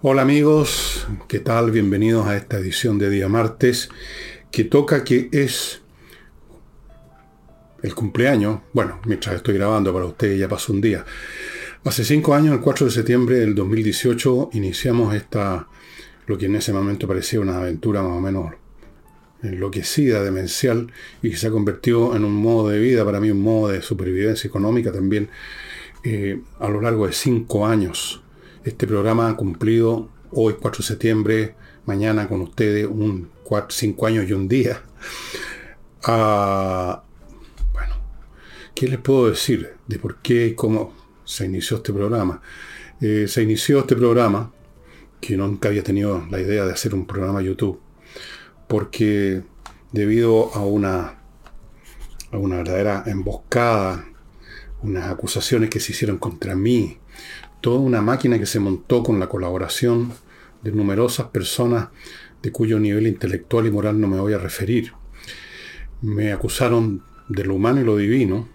Hola amigos, ¿qué tal? Bienvenidos a esta edición de día martes que toca que es el cumpleaños. Bueno, mientras estoy grabando para ustedes ya pasó un día. Hace cinco años, el 4 de septiembre del 2018, iniciamos esta, lo que en ese momento parecía una aventura más o menos enloquecida, demencial, y que se ha convertido en un modo de vida, para mí un modo de supervivencia económica también, eh, a lo largo de cinco años. Este programa ha cumplido hoy, 4 de septiembre, mañana con ustedes, un cuatro, cinco años y un día. Ah, bueno, ¿qué les puedo decir de por qué y cómo se inició este programa? Eh, se inició este programa, que nunca había tenido la idea de hacer un programa YouTube, porque debido a una, a una verdadera emboscada, unas acusaciones que se hicieron contra mí, toda una máquina que se montó con la colaboración de numerosas personas de cuyo nivel intelectual y moral no me voy a referir. Me acusaron de lo humano y lo divino,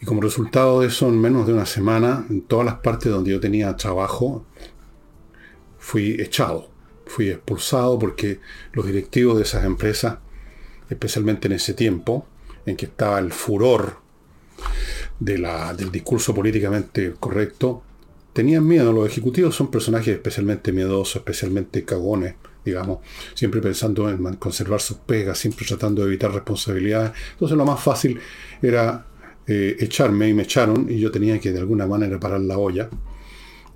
y como resultado de eso, en menos de una semana, en todas las partes donde yo tenía trabajo, fui echado, fui expulsado porque los directivos de esas empresas, especialmente en ese tiempo, en que estaba el furor del discurso políticamente correcto, tenían miedo. Los ejecutivos son personajes especialmente miedosos, especialmente cagones, digamos, siempre pensando en conservar sus pegas, siempre tratando de evitar responsabilidades. Entonces lo más fácil era eh, echarme y me echaron y yo tenía que de alguna manera parar la olla.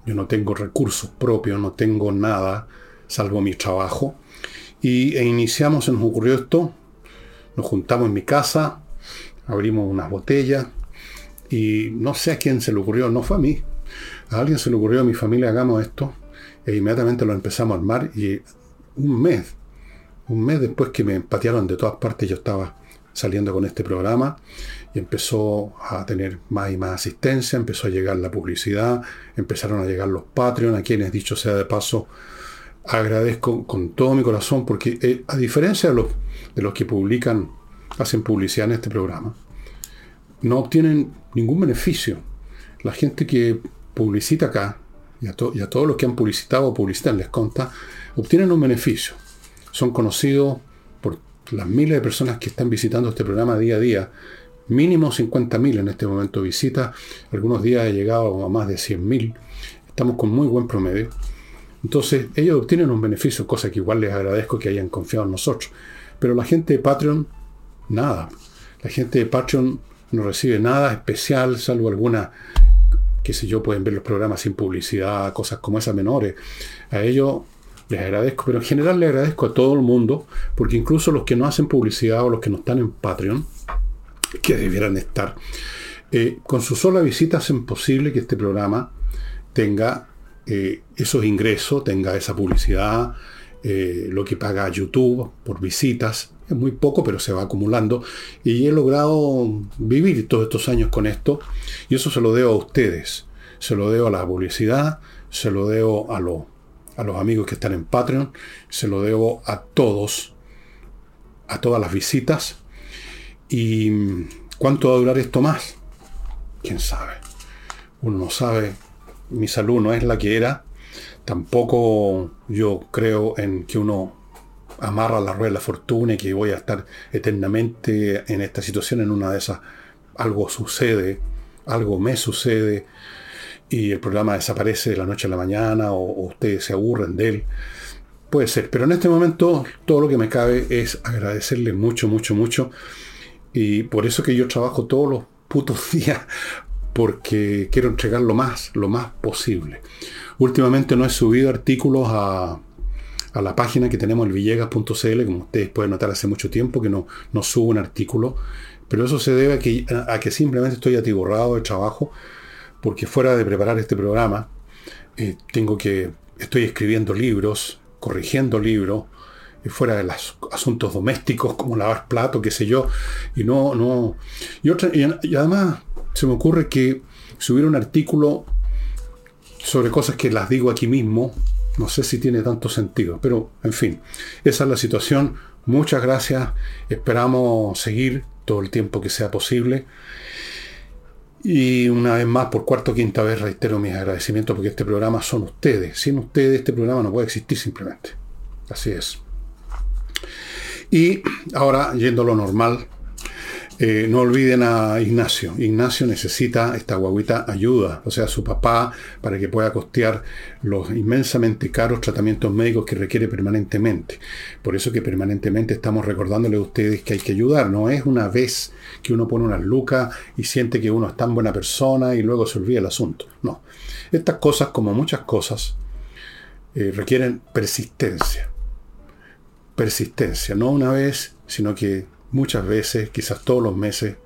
Yo no tengo recursos propios, no tengo nada salvo mi trabajo. Y e iniciamos, se nos ocurrió esto, nos juntamos en mi casa, abrimos unas botellas y no sé a quién se le ocurrió, no fue a mí. A alguien se le ocurrió a mi familia, hagamos esto, e inmediatamente lo empezamos a armar y un mes, un mes después que me patearon de todas partes, yo estaba saliendo con este programa y empezó a tener más y más asistencia, empezó a llegar la publicidad, empezaron a llegar los Patreon, a quienes, dicho sea de paso, agradezco con todo mi corazón, porque eh, a diferencia de los, de los que publican, hacen publicidad en este programa, no obtienen ningún beneficio. La gente que publicita acá, y a, todos los que han publicitado o publicitan les conta, obtienen un beneficio. Son conocidos por las miles de personas que están visitando este programa día a día. Mínimo 50.000 en este momento visita. Algunos días he llegado a más de 100.000. Estamos con muy buen promedio. Entonces, ellos obtienen un beneficio, cosa que igual les agradezco que hayan confiado en nosotros. Pero la gente de Patreon, nada. La gente de Patreon no recibe nada especial, salvo alguna, qué sé yo, pueden ver los programas sin publicidad, cosas como esas menores. A ellos les agradezco, pero en general les agradezco a todo el mundo, porque incluso los que no hacen publicidad o los que no están en Patreon, que debieran estar, eh, con su sola visita hacen posible que este programa tenga eh, esos ingresos, tenga esa publicidad, eh, lo que paga YouTube por visitas. Es muy poco, pero se va acumulando. Y he logrado vivir todos estos años con esto. Y eso se lo debo a ustedes. Se lo debo a la publicidad, se lo debo a los a los amigos que están en Patreon, se lo debo a todos, a todas las visitas. ¿Y cuánto va a durar esto más? ¿Quién sabe? Uno no sabe. Mi salud no es la que era. Tampoco yo creo en que uno amarra la rueda de la fortuna y que voy a estar eternamente en esta situación, en una de esas. Algo sucede, algo me sucede y el programa desaparece de la noche a la mañana o, ustedes se aburren de él. Puede ser, pero en este momento todo lo que me cabe es agradecerle mucho, mucho, mucho. Y por eso que yo trabajo todos los putos días, porque quiero entregar lo más, lo más posible. Últimamente no he subido artículos a, a la página que tenemos, el villegas.cl, como ustedes pueden notar hace mucho tiempo que no, no subo un artículo, pero eso se debe a que, a que simplemente estoy atiborrado de trabajo porque fuera de preparar este programa, eh, tengo que, estoy escribiendo libros, corrigiendo libros, y fuera de los asuntos domésticos como lavar plato, qué sé yo, y no, no, y, otra, y, además se me ocurre que si hubiera un artículo sobre cosas que las digo aquí mismo, no sé si tiene tanto sentido, pero en fin, esa es la situación. Muchas gracias, esperamos seguir todo el tiempo que sea posible. Y una vez más, por cuarta o quinta vez, reitero mis agradecimientos porque este programa son ustedes. Sin ustedes este programa no puede existir simplemente. Así es. Y ahora, yendo a lo normal, eh, no olviden a Ignacio. Ignacio necesita esta guaguita ayuda, o sea, su papá, para que pueda costear los inmensamente caros tratamientos médicos que requiere permanentemente. Por eso que permanentemente estamos recordándole a ustedes que hay que ayudar. No es una vez que uno pone unas lucas y siente que uno es tan buena persona y luego se olvida el asunto. No. Estas cosas, como muchas cosas, eh, requieren persistencia. Persistencia, no una vez, sino que muchas veces, quizás todos los meses,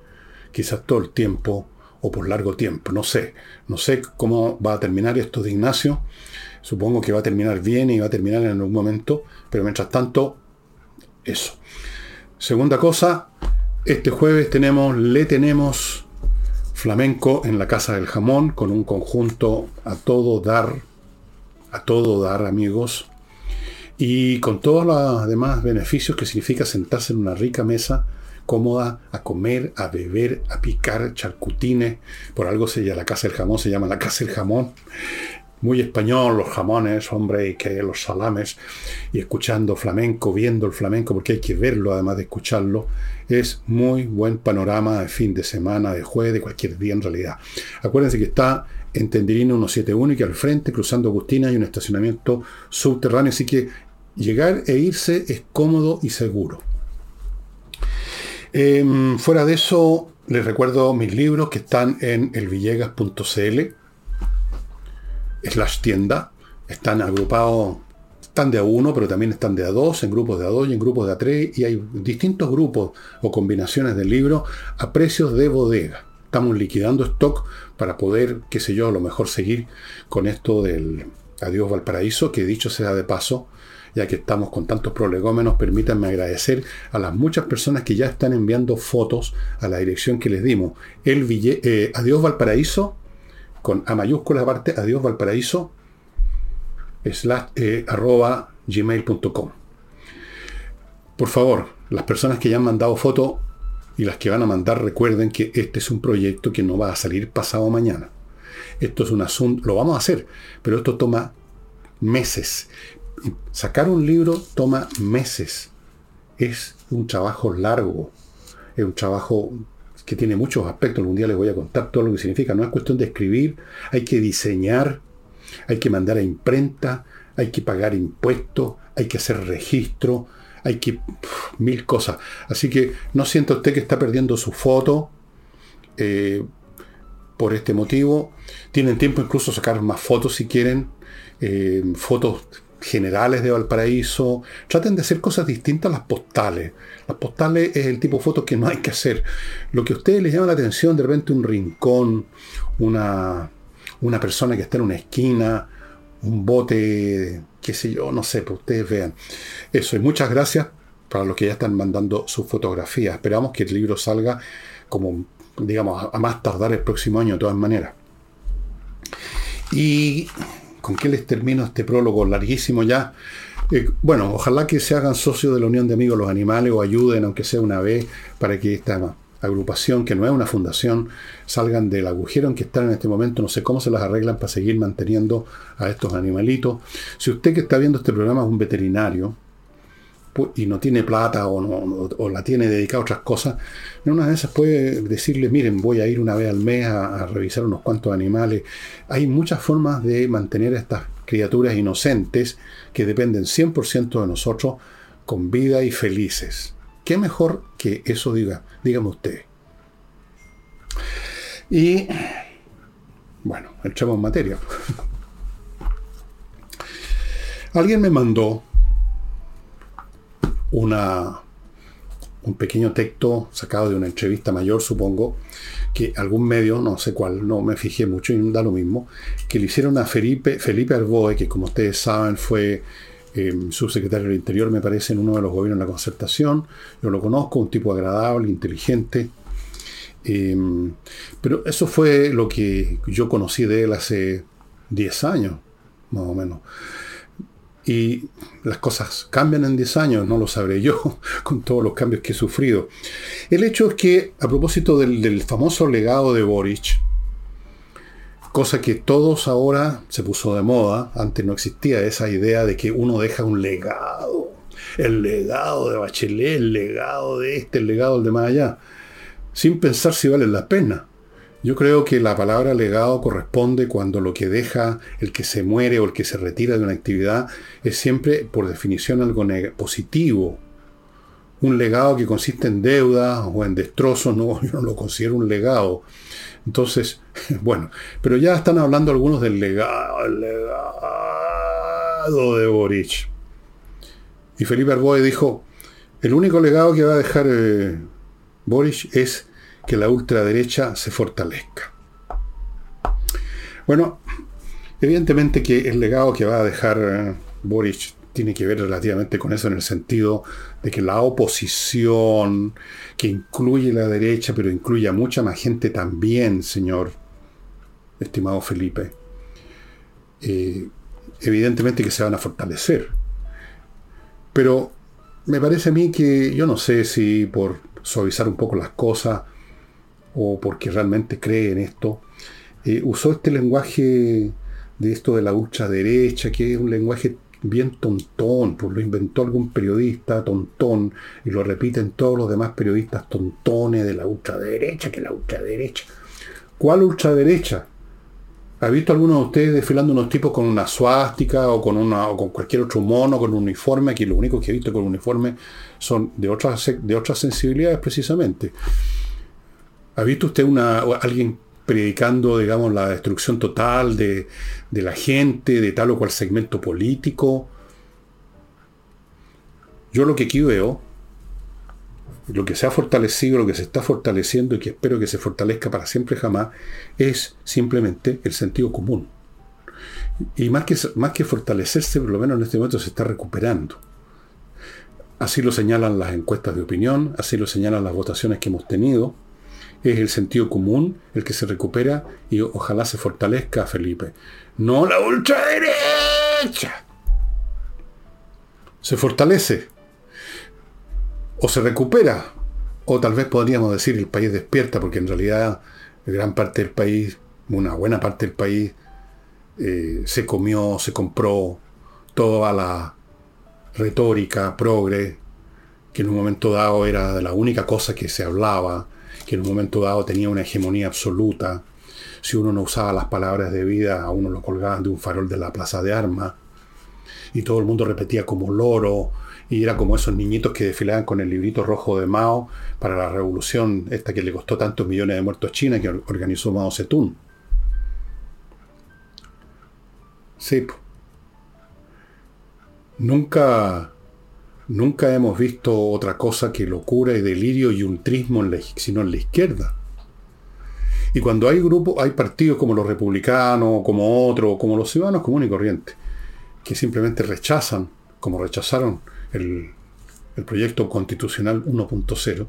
quizás todo el tiempo o por largo tiempo. No sé, no sé cómo va a terminar esto de Ignacio. Supongo que va a terminar bien y va a terminar en algún momento, pero mientras tanto, eso. Segunda cosa, este jueves tenemos, le tenemos flamenco en la Casa del Jamón con un conjunto a todo dar, a todo dar amigos, y con todos los demás beneficios que significa sentarse en una rica mesa cómoda a comer, a beber, a picar charcutines. Por algo se llama la casa del jamón, se llama la casa del jamón. Muy español, los jamones, hombre, y que los salames, y escuchando flamenco, viendo el flamenco, porque hay que verlo además de escucharlo. Es muy buen panorama de fin de semana, de jueves, de cualquier día en realidad. Acuérdense que está en Tendirino 171 y que al frente, cruzando Agustina, hay un estacionamiento subterráneo, así que Llegar e irse es cómodo y seguro. Em, fuera de eso, les recuerdo mis libros que están en elvillegas.cl slash tienda. Están agrupados, están de A1, pero también están de A2, en grupos de A2 y en grupos de A3. Y hay distintos grupos o combinaciones de libros a precios de bodega. Estamos liquidando stock para poder, qué sé yo, a lo mejor seguir con esto del Adiós Valparaíso, que dicho sea de paso, ya que estamos con tantos prolegómenos, permítanme agradecer a las muchas personas que ya están enviando fotos a la dirección que les dimos. El eh, Adiós Valparaíso, con A mayúscula aparte, Adiós Valparaíso, slash, eh, arroba gmail.com. Por favor, las personas que ya han mandado fotos y las que van a mandar, recuerden que este es un proyecto que no va a salir pasado mañana. Esto es un asunto, lo vamos a hacer, pero esto toma meses sacar un libro toma meses. Es un trabajo largo. Es un trabajo que tiene muchos aspectos. Algún día les voy a contar todo lo que significa. No es cuestión de escribir. Hay que diseñar. Hay que mandar a imprenta. Hay que pagar impuestos. Hay que hacer registro. Hay que... mil cosas. Así que no sienta usted que está perdiendo su foto. Eh, por este motivo. Tienen tiempo incluso sacar más fotos si quieren. Eh, fotos generales de Valparaíso. Traten de hacer cosas distintas a las postales. Las postales es el tipo de fotos que no hay que hacer. Lo que a ustedes les llama la atención, de repente un rincón, una, una persona que está en una esquina, un bote, qué sé yo, no sé, para ustedes vean. Eso, y muchas gracias para los que ya están mandando sus fotografías. Esperamos que el libro salga como, digamos, a más tardar el próximo año de todas maneras. Y ¿Con qué les termino este prólogo larguísimo ya? Eh, bueno, ojalá que se hagan socios de la Unión de Amigos los Animales o ayuden, aunque sea una vez, para que esta agrupación, que no es una fundación, salgan del agujero en que están en este momento. No sé cómo se las arreglan para seguir manteniendo a estos animalitos. Si usted que está viendo este programa es un veterinario, y no tiene plata o, la tiene dedicada a otras cosas, en una de esas puede decirle, miren, voy a ir una vez al mes a, revisar unos cuantos animales. Hay muchas formas de mantener a estas criaturas inocentes que dependen 100% de nosotros con vida y felices. ¿Qué mejor que eso diga? Dígame usted. Y bueno, entremos en materia. Alguien me mandó una, un pequeño texto sacado de una entrevista mayor, supongo, que algún medio, no sé cuál, no me fijé mucho y da lo mismo, que le hicieron a Felipe, Felipe Arboe, que como ustedes saben fue eh, subsecretario del Interior, me parece, en uno de los gobiernos de la concertación. Yo lo conozco, un tipo agradable, inteligente. Eh, pero eso fue lo que yo conocí de él hace 10 años, más o menos. y las cosas cambian en 10 años, no lo sabré yo, con todos los cambios que he sufrido. El hecho es que, a propósito del, del famoso legado de Boric, cosa que todos ahora se puso de moda, antes no existía esa idea de que uno deja un legado, el legado de Bachelet, el legado de este, el legado del de más allá, sin pensar si vale la pena. Yo creo que la palabra legado corresponde cuando lo que deja el que se muere o el que se retira de una actividad es siempre, por definición, algo positivo. Un legado que consiste en deudas o en destrozos, no, yo no lo considero un legado. Entonces, bueno, pero ya están hablando algunos del legado, legado de Boric. Y Felipe Arboe dijo, el único legado que va a dejar eh, Boric es que la ultraderecha se fortalezca. Bueno, evidentemente que el legado que va a dejar eh, Boric tiene que ver relativamente con eso en el sentido de que la oposición, que incluye la derecha, pero incluye a mucha más gente también, señor estimado Felipe, eh, evidentemente que se van a fortalecer. Pero me parece a mí que yo no sé si por suavizar un poco las cosas, o porque realmente cree en esto, eh, usó este lenguaje de esto de la ultraderecha, que es un lenguaje bien tontón, pues lo inventó algún periodista tontón y lo repiten todos los demás periodistas tontones de la ultraderecha, que la ultraderecha. ¿Cuál ultraderecha? ¿Ha visto alguno de ustedes desfilando unos tipos con una suástica o con, una, o con cualquier otro mono, con un uniforme? Aquí lo único que he visto con uniforme son de otras, de otras sensibilidades precisamente. ¿Ha visto usted una, alguien predicando, digamos, la destrucción total de, la gente, de tal o cual segmento político? Yo lo que aquí veo, lo que se ha fortalecido, lo que se está fortaleciendo y que espero que se fortalezca para siempre jamás, es simplemente el sentido común. Y más que, más que fortalecerse, por lo menos en este momento se está recuperando. Así lo señalan las encuestas de opinión, así lo señalan las votaciones que hemos tenido es el sentido común el que se recupera y ojalá se fortalezca, Felipe. No la ultraderecha. Se fortalece. O se recupera. O tal vez podríamos decir el país despierta, porque en realidad gran parte del país, una buena parte del país, eh, se comió, se compró toda la retórica progre, que en un momento dado era la única cosa que se hablaba, que en un momento dado tenía una hegemonía absoluta. Si uno no usaba las palabras de vida, a uno lo colgaban de un farol de la plaza de armas. Y todo el mundo repetía como loro. Y era como esos niñitos que desfilaban con el librito rojo de Mao para la revolución, esta que le costó tantos millones de muertos a China, que organizó Mao Zedong. Sí. Nunca Nunca hemos visto otra cosa que locura y delirio y ultrismo en la, sino en la izquierda. Y cuando hay grupos, hay partidos como los republicanos, como otros, como los ciudadanos comunes y corrientes, que simplemente rechazan, como rechazaron el, el proyecto constitucional 1.0,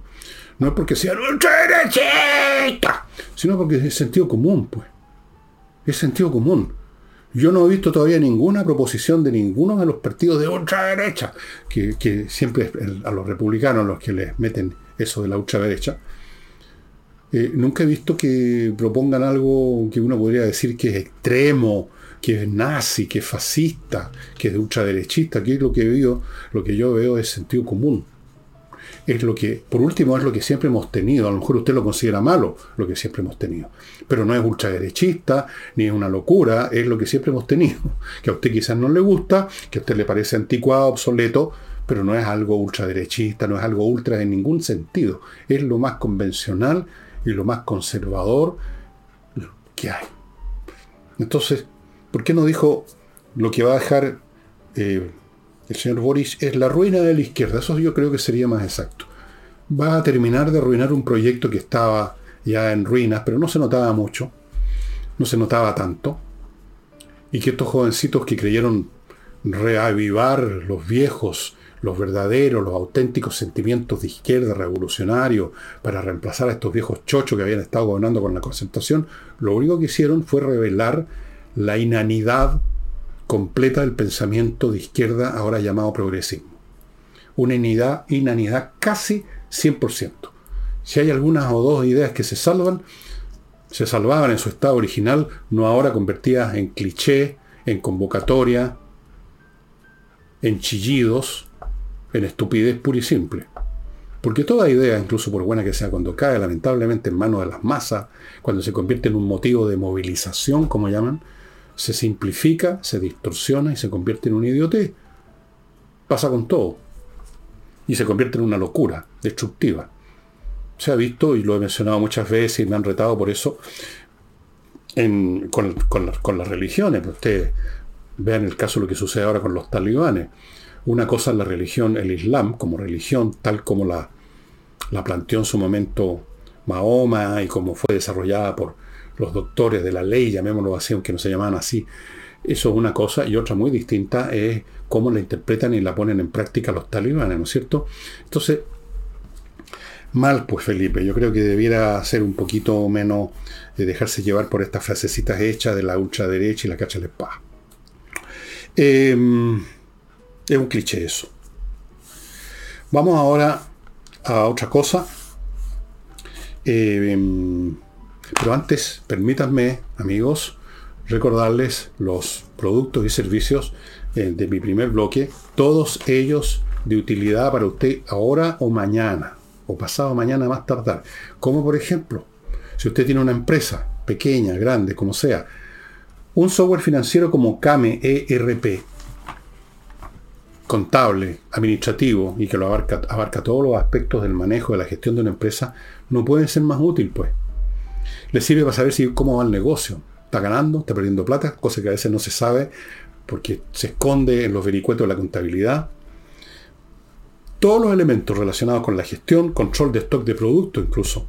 no es porque sean ultraderechistas, sino porque es sentido común, pues. Es sentido común. Yo no he visto todavía ninguna proposición de ninguno de los partidos de ultraderecha, que, que siempre a los republicanos los que les meten eso de la ultraderecha. Eh, nunca he visto que propongan algo que uno podría decir que es extremo, que es nazi, que es fascista, que es ultraderechista. Aquí lo que veo, lo que yo veo es sentido común es lo que, por último, es lo que siempre hemos tenido. A lo mejor usted lo considera malo, lo que siempre hemos tenido. Pero no es ultraderechista, ni es una locura, es lo que siempre hemos tenido. Que a usted quizás no le gusta, que a usted le parece anticuado, obsoleto, pero no es algo ultraderechista, no es algo ultra en ningún sentido. Es lo más convencional y lo más conservador que hay. Entonces, ¿por qué no dijo lo que va a dejar eh, el señor Boris es la ruina de la izquierda. Eso yo creo que sería más exacto. Va a terminar de arruinar un proyecto que estaba ya en ruinas, pero no se notaba mucho, no se notaba tanto. Y que estos jovencitos que creyeron reavivar los viejos, los verdaderos, los auténticos sentimientos de izquierda revolucionario para reemplazar a estos viejos chochos que habían estado gobernando con la concentración, lo único que hicieron fue revelar la inanidad completa del pensamiento de izquierda ahora llamado progresismo. Una inanidad, inanidad casi 100%. Si hay algunas o dos ideas que se salvan, se salvaban en su estado original, no ahora convertidas en cliché, en convocatoria, en chillidos, en estupidez pura y simple. Porque toda idea, incluso por buena que sea, cuando cae lamentablemente en manos de las masas, cuando se convierte en un motivo de movilización, como llaman, se simplifica, se distorsiona y se convierte en un idiotez. Pasa con todo. Y se convierte en una locura destructiva. Se ha visto, y lo he mencionado muchas veces y me han retado por eso, con, las religiones. Ustedes vean el caso de lo que sucede ahora con los talibanes. Una cosa es la religión, el Islam, como religión, tal como la, la planteó en su momento Mahoma y como fue desarrollada por los doctores de la ley, llamémoslo así, aunque no se llamaban así. Eso es una cosa y otra muy distinta es cómo la interpretan y la ponen en práctica los talibanes, ¿no es cierto? Entonces, mal pues Felipe, yo creo que debiera ser un poquito menos de dejarse llevar por estas frasecitas hechas de la ultraderecha y la cacha de espada. Em, es un cliché eso. Vamos ahora a otra cosa. Em, pero antes, permítanme, amigos, recordarles los productos y servicios eh, de mi primer bloque, todos ellos de utilidad para usted ahora o mañana, o pasado mañana más tardar. Como por ejemplo, si usted tiene una empresa, pequeña, grande, como sea, un software financiero como Kame ERP, contable, administrativo y que lo abarca, abarca todos los aspectos del manejo de la gestión de una empresa, no puede ser más útil, pues. Le sirve para saber si, cómo va el negocio. Está ganando, está perdiendo plata, cosa que a veces no se sabe porque se esconde en los vericuetos de la contabilidad. Todos los elementos relacionados con la gestión, control de stock de producto incluso,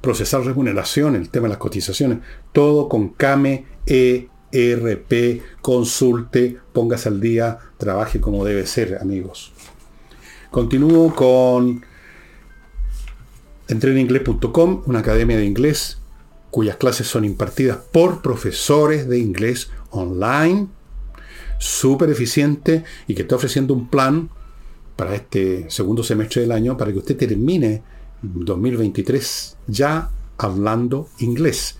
procesar remuneración, el tema de las cotizaciones, todo con CAME, ERP, consulte, póngase al día, trabaje como debe ser, amigos. Continúo con entreninglés.com, una academia de inglés cuyas clases son impartidas por profesores de inglés online, súper eficiente y que está ofreciendo un plan para este segundo semestre del año para que usted termine 2023 ya hablando inglés.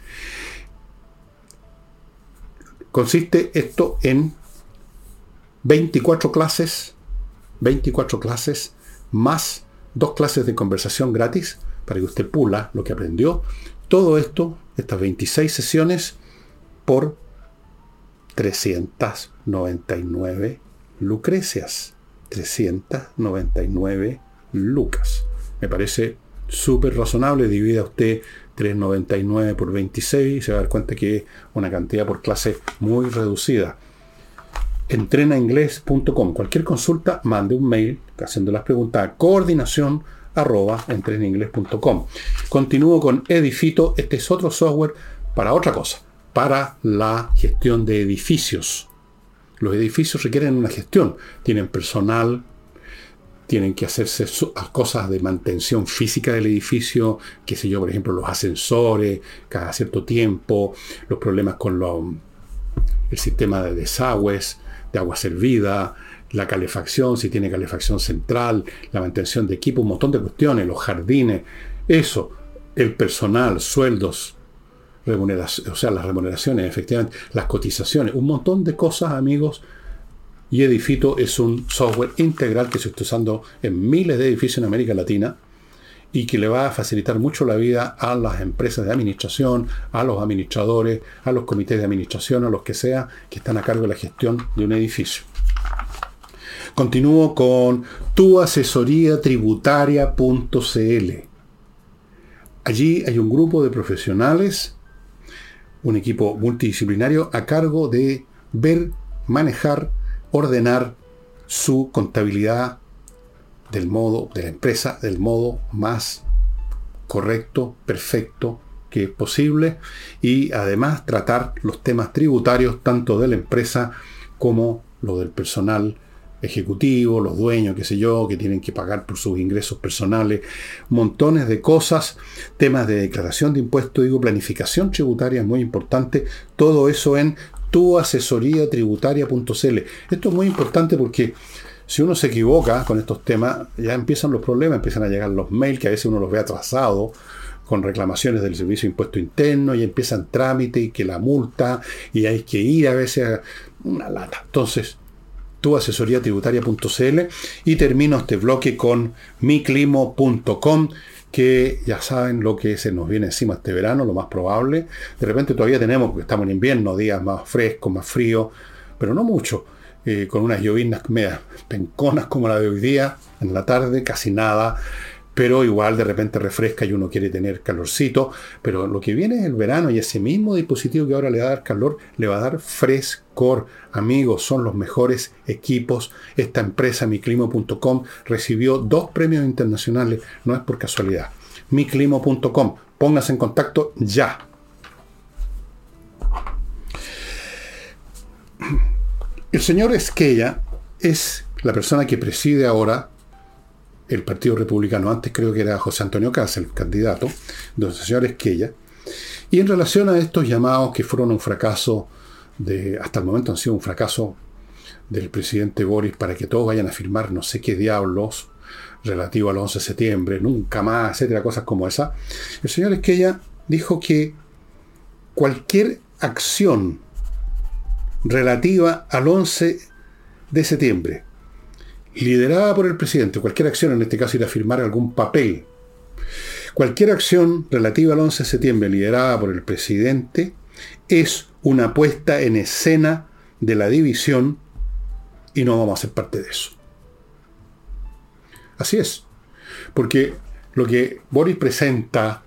Consiste esto en 24 clases, 24 clases más dos clases de conversación gratis para que usted pula lo que aprendió. Todo esto, estas 26 sesiones, por 399 lucrecias. 399 lucas. Me parece súper razonable. Divida usted 399 por 26 y se va a dar cuenta que es una cantidad por clase muy reducida. Entrenainglés.com. Cualquier consulta, mande un mail haciendo las preguntas a coordinación arroba entreninglés.com. Continúo con Edifito. Este es otro software para otra cosa, para la gestión de edificios. Los edificios requieren una gestión. Tienen personal, tienen que hacerse cosas de mantención física del edificio, qué sé yo, por ejemplo, los ascensores, cada cierto tiempo, los problemas con el sistema de desagües, de agua servida, la calefacción, si tiene calefacción central, la mantención de equipo, un montón de cuestiones, los jardines, eso, el personal, sueldos, remuneración, o sea, las remuneraciones, efectivamente, las cotizaciones, un montón de cosas, amigos. Y Edifito es un software integral que se está usando en miles de edificios en América Latina y que le va a facilitar mucho la vida a las empresas de administración, a los administradores, a los comités de administración, a los que sea que están a cargo de la gestión de un edificio. Continúo con tuasesoriatributaria.cl. Allí hay un grupo de profesionales, un equipo multidisciplinario a cargo de ver, manejar, ordenar su contabilidad del modo de la empresa, del modo más correcto, perfecto que es posible y además tratar los temas tributarios tanto de la empresa como lo del personal ejecutivo, los dueños, qué sé yo, que tienen que pagar por sus ingresos personales, montones de cosas, temas de declaración de impuestos, digo, planificación tributaria es muy importante, todo eso en tuasesoriatributaria.cl. Esto es muy importante porque si uno se equivoca con estos temas, ya empiezan los problemas, empiezan a llegar los mails que a veces uno los ve atrasados con reclamaciones del Servicio de Impuesto Interno y empiezan trámite y que la multa y hay que ir a veces a una lata. Entonces, tu tributaria.cl y termino este bloque con miclimo.com que ya saben lo que se nos viene encima este verano, lo más probable. De repente todavía tenemos, porque estamos en invierno, días más frescos, más fríos, pero no mucho. Eh, con unas llovinas medias penconas como la de hoy día, en la tarde, casi nada pero igual de repente refresca y uno quiere tener calorcito, pero lo que viene es el verano y ese mismo dispositivo que ahora le va a dar calor, le va a dar frescor. Amigos, son los mejores equipos. Esta empresa, miclimo.com, recibió dos premios internacionales, no es por casualidad. miclimo.com, póngase en contacto ya. El señor Esquella es la persona que preside ahora el Partido Republicano, antes creo que era José Antonio Casa, el candidato, los señores Esquella, y en relación a estos llamados que fueron un fracaso, de, hasta el momento han sido un fracaso del presidente Boris para que todos vayan a firmar no sé qué diablos relativo al 11 de septiembre, nunca más, etcétera, cosas como esa, el señor Esquella dijo que cualquier acción relativa al 11 de septiembre, liderada por el presidente, cualquier acción, en este caso ir a firmar algún papel, cualquier acción relativa al 11 de septiembre liderada por el presidente es una puesta en escena de la división y no vamos a ser parte de eso. Así es. Porque lo que Boris presenta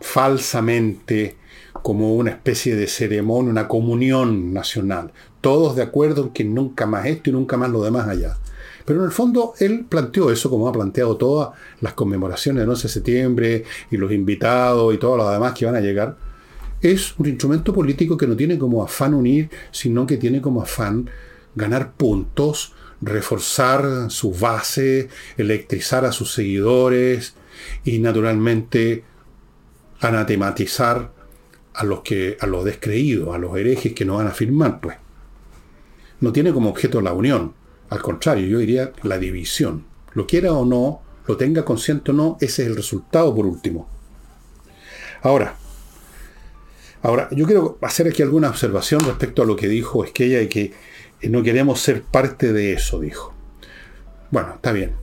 falsamente como una especie de ceremonia, una comunión nacional, todos de acuerdo en que nunca más esto y nunca más lo demás allá. Pero en el fondo él planteó eso como ha planteado todas las conmemoraciones del 11 de septiembre y los invitados y todo lo demás que van a llegar. Es un instrumento político que no tiene como afán unir, sino que tiene como afán ganar puntos, reforzar su base, electrizar a sus seguidores y naturalmente anatematizar a los que a los descreídos, a los herejes que no van a firmar, pues. No tiene como objeto la unión, al contrario, yo diría la división. Lo quiera o no, lo tenga consciente o no, ese es el resultado por último. Ahora, ahora, yo quiero hacer aquí alguna observación respecto a lo que dijo Esquella y que no queremos ser parte de eso, dijo. Bueno, está bien.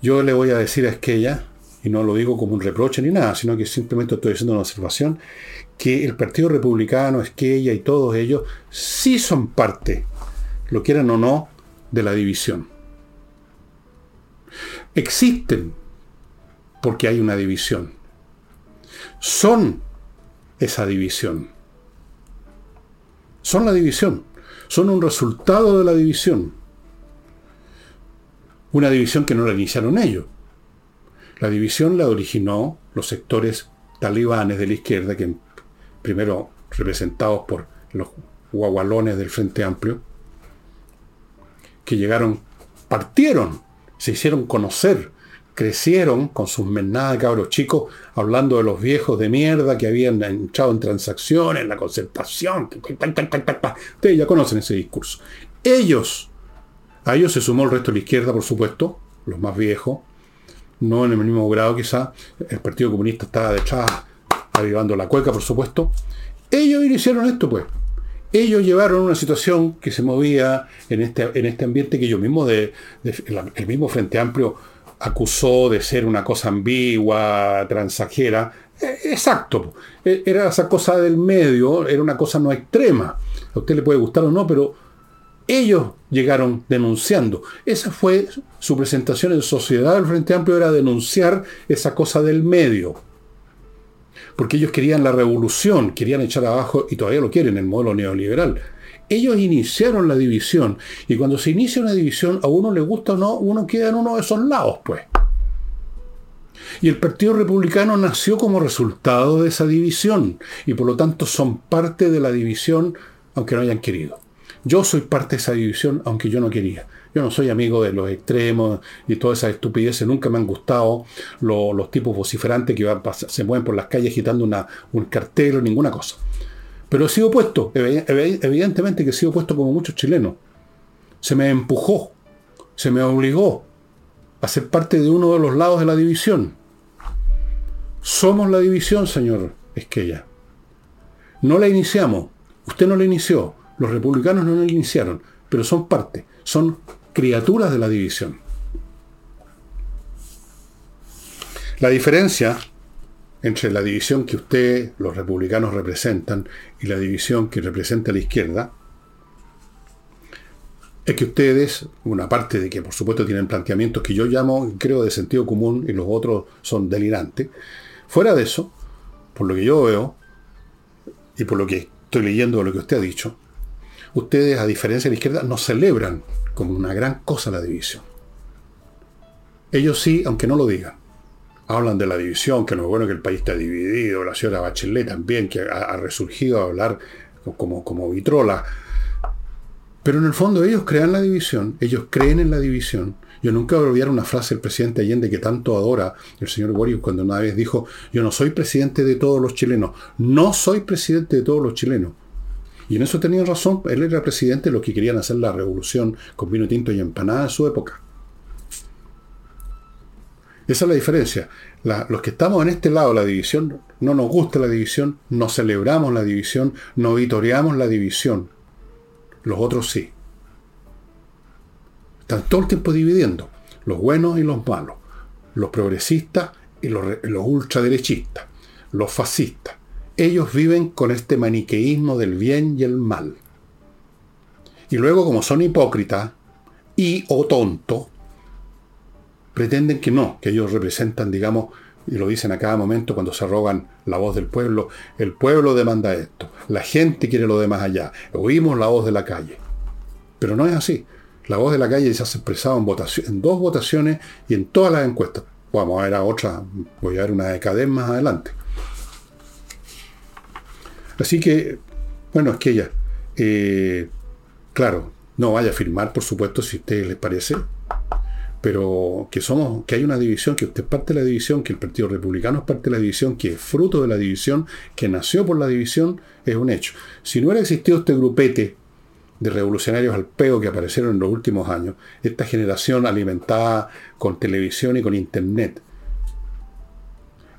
Yo le voy a decir a Esquella, y no lo digo como un reproche ni nada, sino que simplemente estoy haciendo una observación, que el Partido Republicano, Esquella y todos ellos sí son parte, lo quieran o no, de la división. Existen porque hay una división. Son esa división. Son la división. Son un resultado de la división. Una división que no la iniciaron ellos. La división la originó los sectores talibanes de la izquierda, que primero representados por los guagualones del Frente Amplio, que llegaron, partieron, se hicieron conocer, crecieron con sus menadas cabros chicos, hablando de los viejos de mierda que habían entrado en transacciones, la concertación. Ustedes ya conocen ese discurso. Ellos, a ellos se sumó el resto de la izquierda, por supuesto, los más viejos, no en el mismo grado quizá, el Partido Comunista estaba detrás, avivando la cueca, por supuesto. Ellos iniciaron esto, pues ellos llevaron una situación que se movía en este, en este ambiente que yo mismo, de, el mismo Frente Amplio, acusó de ser una cosa ambigua, transajera. E, exacto, e, era esa cosa del medio, era una cosa no extrema. A usted le puede gustar o no, pero ellos llegaron denunciando. Esa fue su presentación en sociedad. El Frente Amplio era denunciar esa cosa del medio porque ellos querían la revolución, querían echar abajo, y todavía lo quieren, el modelo neoliberal. Ellos iniciaron la división, y cuando se inicia una división, a uno le gusta o no, uno queda en uno de esos lados, pues. Y el Partido Republicano nació como resultado de esa división, y por lo tanto son parte de la división, aunque no hayan querido. Yo soy parte de esa división, aunque yo no quería. Yo no soy amigo de los extremos y todas esas estupideces. Nunca me han gustado los, tipos vociferantes que se mueven por las calles agitando un cartel o ninguna cosa. Pero he sido opuesto, evidentemente que he sido opuesto como muchos chilenos. Se me empujó, se me obligó a ser parte de uno de los lados de la división. Somos la división, señor Esquella. No la iniciamos, usted no la inició, los republicanos no la iniciaron, pero son parte, son criaturas de la división. La diferencia entre la división que usted, los republicanos, representan y la división que representa la izquierda, es que ustedes, una parte de que por supuesto tienen planteamientos que yo llamo, creo, de sentido común y los otros son delirantes, fuera de eso, por lo que yo veo y por lo que estoy leyendo de lo que usted ha dicho, ustedes, a diferencia de la izquierda, no celebran como una gran cosa la división. Ellos sí, aunque no lo digan. Hablan de la división, que no es bueno que el país está dividido, la señora Bachelet también, que ha, resurgido a hablar como, como vitrola. Pero en el fondo ellos crean la división, ellos creen en la división. Yo nunca voy a olvidar una frase del presidente Allende que tanto adora el señor Boris cuando una vez dijo, yo no soy presidente de todos los chilenos, no soy presidente de todos los chilenos, y en eso tenían razón, él era presidente de los que querían hacer la revolución con vino tinto y empanada en su época. Esa es la diferencia. los que estamos en este lado de la división, no nos gusta la división, no celebramos la división, no vitoreamos la división. Los otros sí. Están todo el tiempo dividiendo. Los buenos y los malos. Los progresistas y los, los ultraderechistas. Los fascistas ellos viven con este maniqueísmo del bien y el mal. Y luego, como son hipócritas y o tontos, pretenden que no, que ellos representan, digamos, y lo dicen a cada momento cuando se rogan la voz del pueblo, el pueblo demanda esto, la gente quiere lo demás allá, oímos la voz de la calle. Pero no es así. La voz de la calle se ha expresado en, en dos votaciones y en todas las encuestas. Vamos a ver a otra, voy a ver una de más adelante. Así que, bueno, es que ella, eh, claro, no vaya a firmar, por supuesto, si a ustedes les parece, pero que somos, que hay una división, que usted es parte de la división, que el Partido Republicano es parte de la división, que es fruto de la división, que nació por la división, es un hecho. Si no hubiera existido este grupete de revolucionarios al peo que aparecieron en los últimos años, esta generación alimentada con televisión y con internet,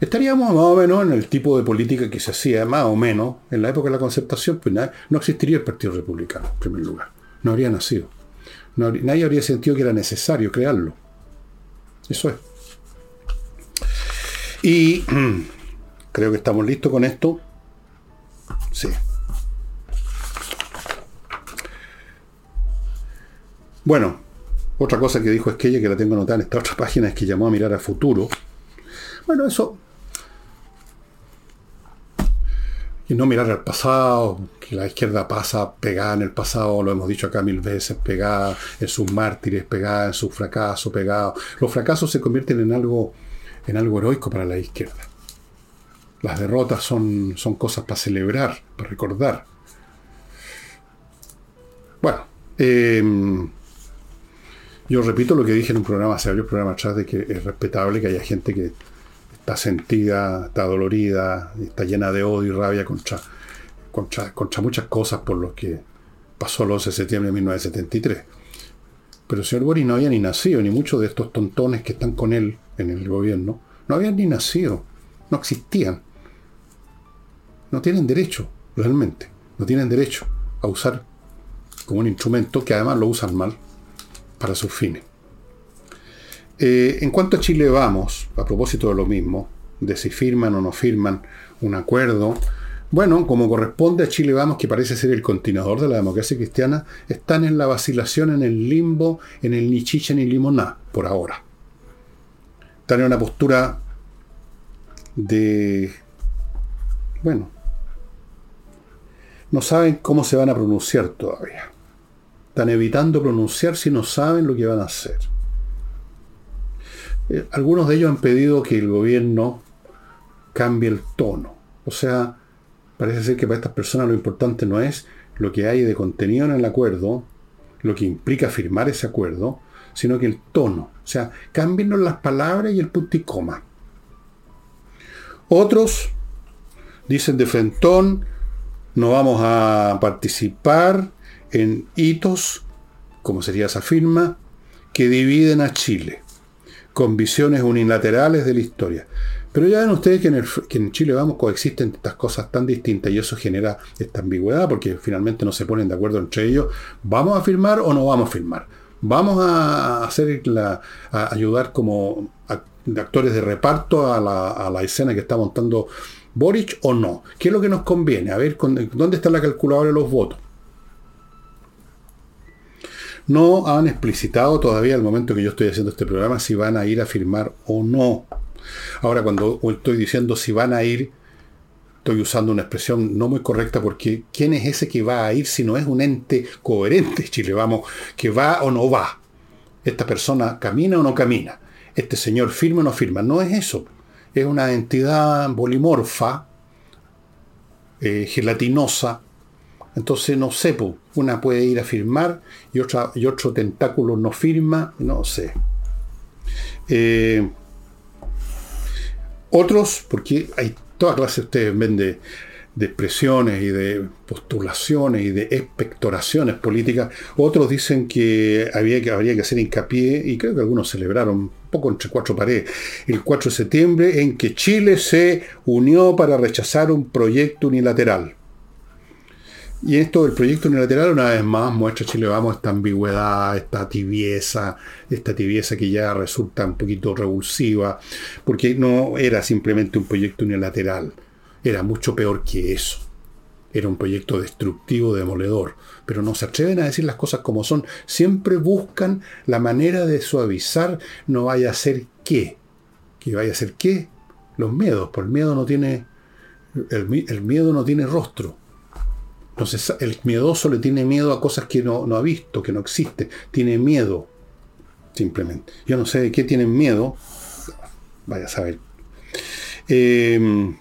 estaríamos más o menos en el tipo de política que se hacía, más o menos, en la época de la concertación, pues no existiría el Partido Republicano, en primer lugar. No habría nacido. nadie habría sentido que era necesario crearlo. Eso es. Y creo que estamos listos con esto. Sí. Bueno, otra cosa que dijo Esquella, que la tengo anotada en esta otra página, es que llamó a mirar a futuro. Bueno, eso y no mirar al pasado, que la izquierda pasa pegada en el pasado, lo hemos dicho acá mil veces, pegada en sus mártires, pegada en sus fracasos, pegada. Los fracasos se convierten en algo, en algo heroico para la izquierda. Las derrotas son, son cosas para celebrar, para recordar. Bueno, em, yo repito lo que dije en un programa hace varios programas atrás de que es respetable que haya gente que está sentida, está dolorida, está llena de odio y rabia contra, contra, muchas cosas por lo que pasó el 11 de septiembre de 1973. Pero el señor Boris no había ni nacido, ni muchos de estos tontones que están con él en el gobierno, no habían ni nacido, no existían. No tienen derecho, realmente, no tienen derecho a usar como un instrumento que además lo usan mal para sus fines. Eh, en cuanto a Chile vamos, a propósito de lo mismo, de si firman o no firman un acuerdo, bueno, como corresponde a Chile Vamos, que parece ser el continuador de la democracia cristiana, están en la vacilación, en el limbo, en el ni chicha ni limoná, por ahora. Están en una postura de... Bueno, no saben cómo se van a pronunciar todavía. Están evitando pronunciar si no saben lo que van a hacer. Eh, algunos de ellos han pedido que el gobierno cambie el tono. O sea, parece ser que para estas personas lo importante no es lo que hay de contenido en el acuerdo, lo que implica firmar ese acuerdo, sino que el tono. O sea, cámbienos las palabras y el punto y coma. Otros dicen de frentón, No vamos a participar en hitos, como sería esa firma, que dividen a Chile, con visiones unilaterales de la historia. Pero ya ven ustedes que en, Chile vamos coexisten estas cosas tan distintas y eso genera esta ambigüedad porque finalmente no se ponen de acuerdo entre ellos. ¿Vamos a firmar o no vamos a firmar? ¿Vamos a hacer la, ayudar como actores de reparto a la, a la escena que está montando Boric o no? ¿Qué es lo que nos conviene? A ver, ¿dónde está la calculadora de los votos? No han explicitado todavía al momento que yo estoy haciendo este programa si van a ir a firmar o no. Ahora, cuando estoy diciendo si van a ir, estoy usando una expresión no muy correcta porque ¿quién es ese que va a ir si no es un ente coherente, Chile? Vamos, que va o no va. Esta persona camina o no camina. Este señor firma o no firma. No es eso. Es una entidad polimorfa, eh, gelatinosa. Entonces, no sé, una puede ir a firmar y, otra, y otro tentáculo no firma, no sé. Eh, otros, porque hay toda clase, ustedes ven de, expresiones y de postulaciones y de expectoraciones políticas. Otros dicen que, había que habría que hacer hincapié, y creo que algunos celebraron un poco entre cuatro paredes, el 4 de septiembre, en que Chile se unió para rechazar un proyecto unilateral. Y esto del proyecto unilateral, una vez más, muestra Chile Vamos esta ambigüedad, esta tibieza, esta tibieza que ya resulta un poquito revulsiva, porque no era simplemente un proyecto unilateral, era mucho peor que eso. Era un proyecto destructivo, demoledor. Pero no se atreven a decir las cosas como son. Siempre buscan la manera de suavizar, no vaya a ser qué. Que vaya a ser qué. Los miedos. Por el miedo no tiene. el miedo no tiene rostro entonces el miedoso le tiene miedo a cosas que no, ha visto, que no existe. Tiene miedo, simplemente. Yo no sé de qué tienen miedo. Vaya a saber. Eh,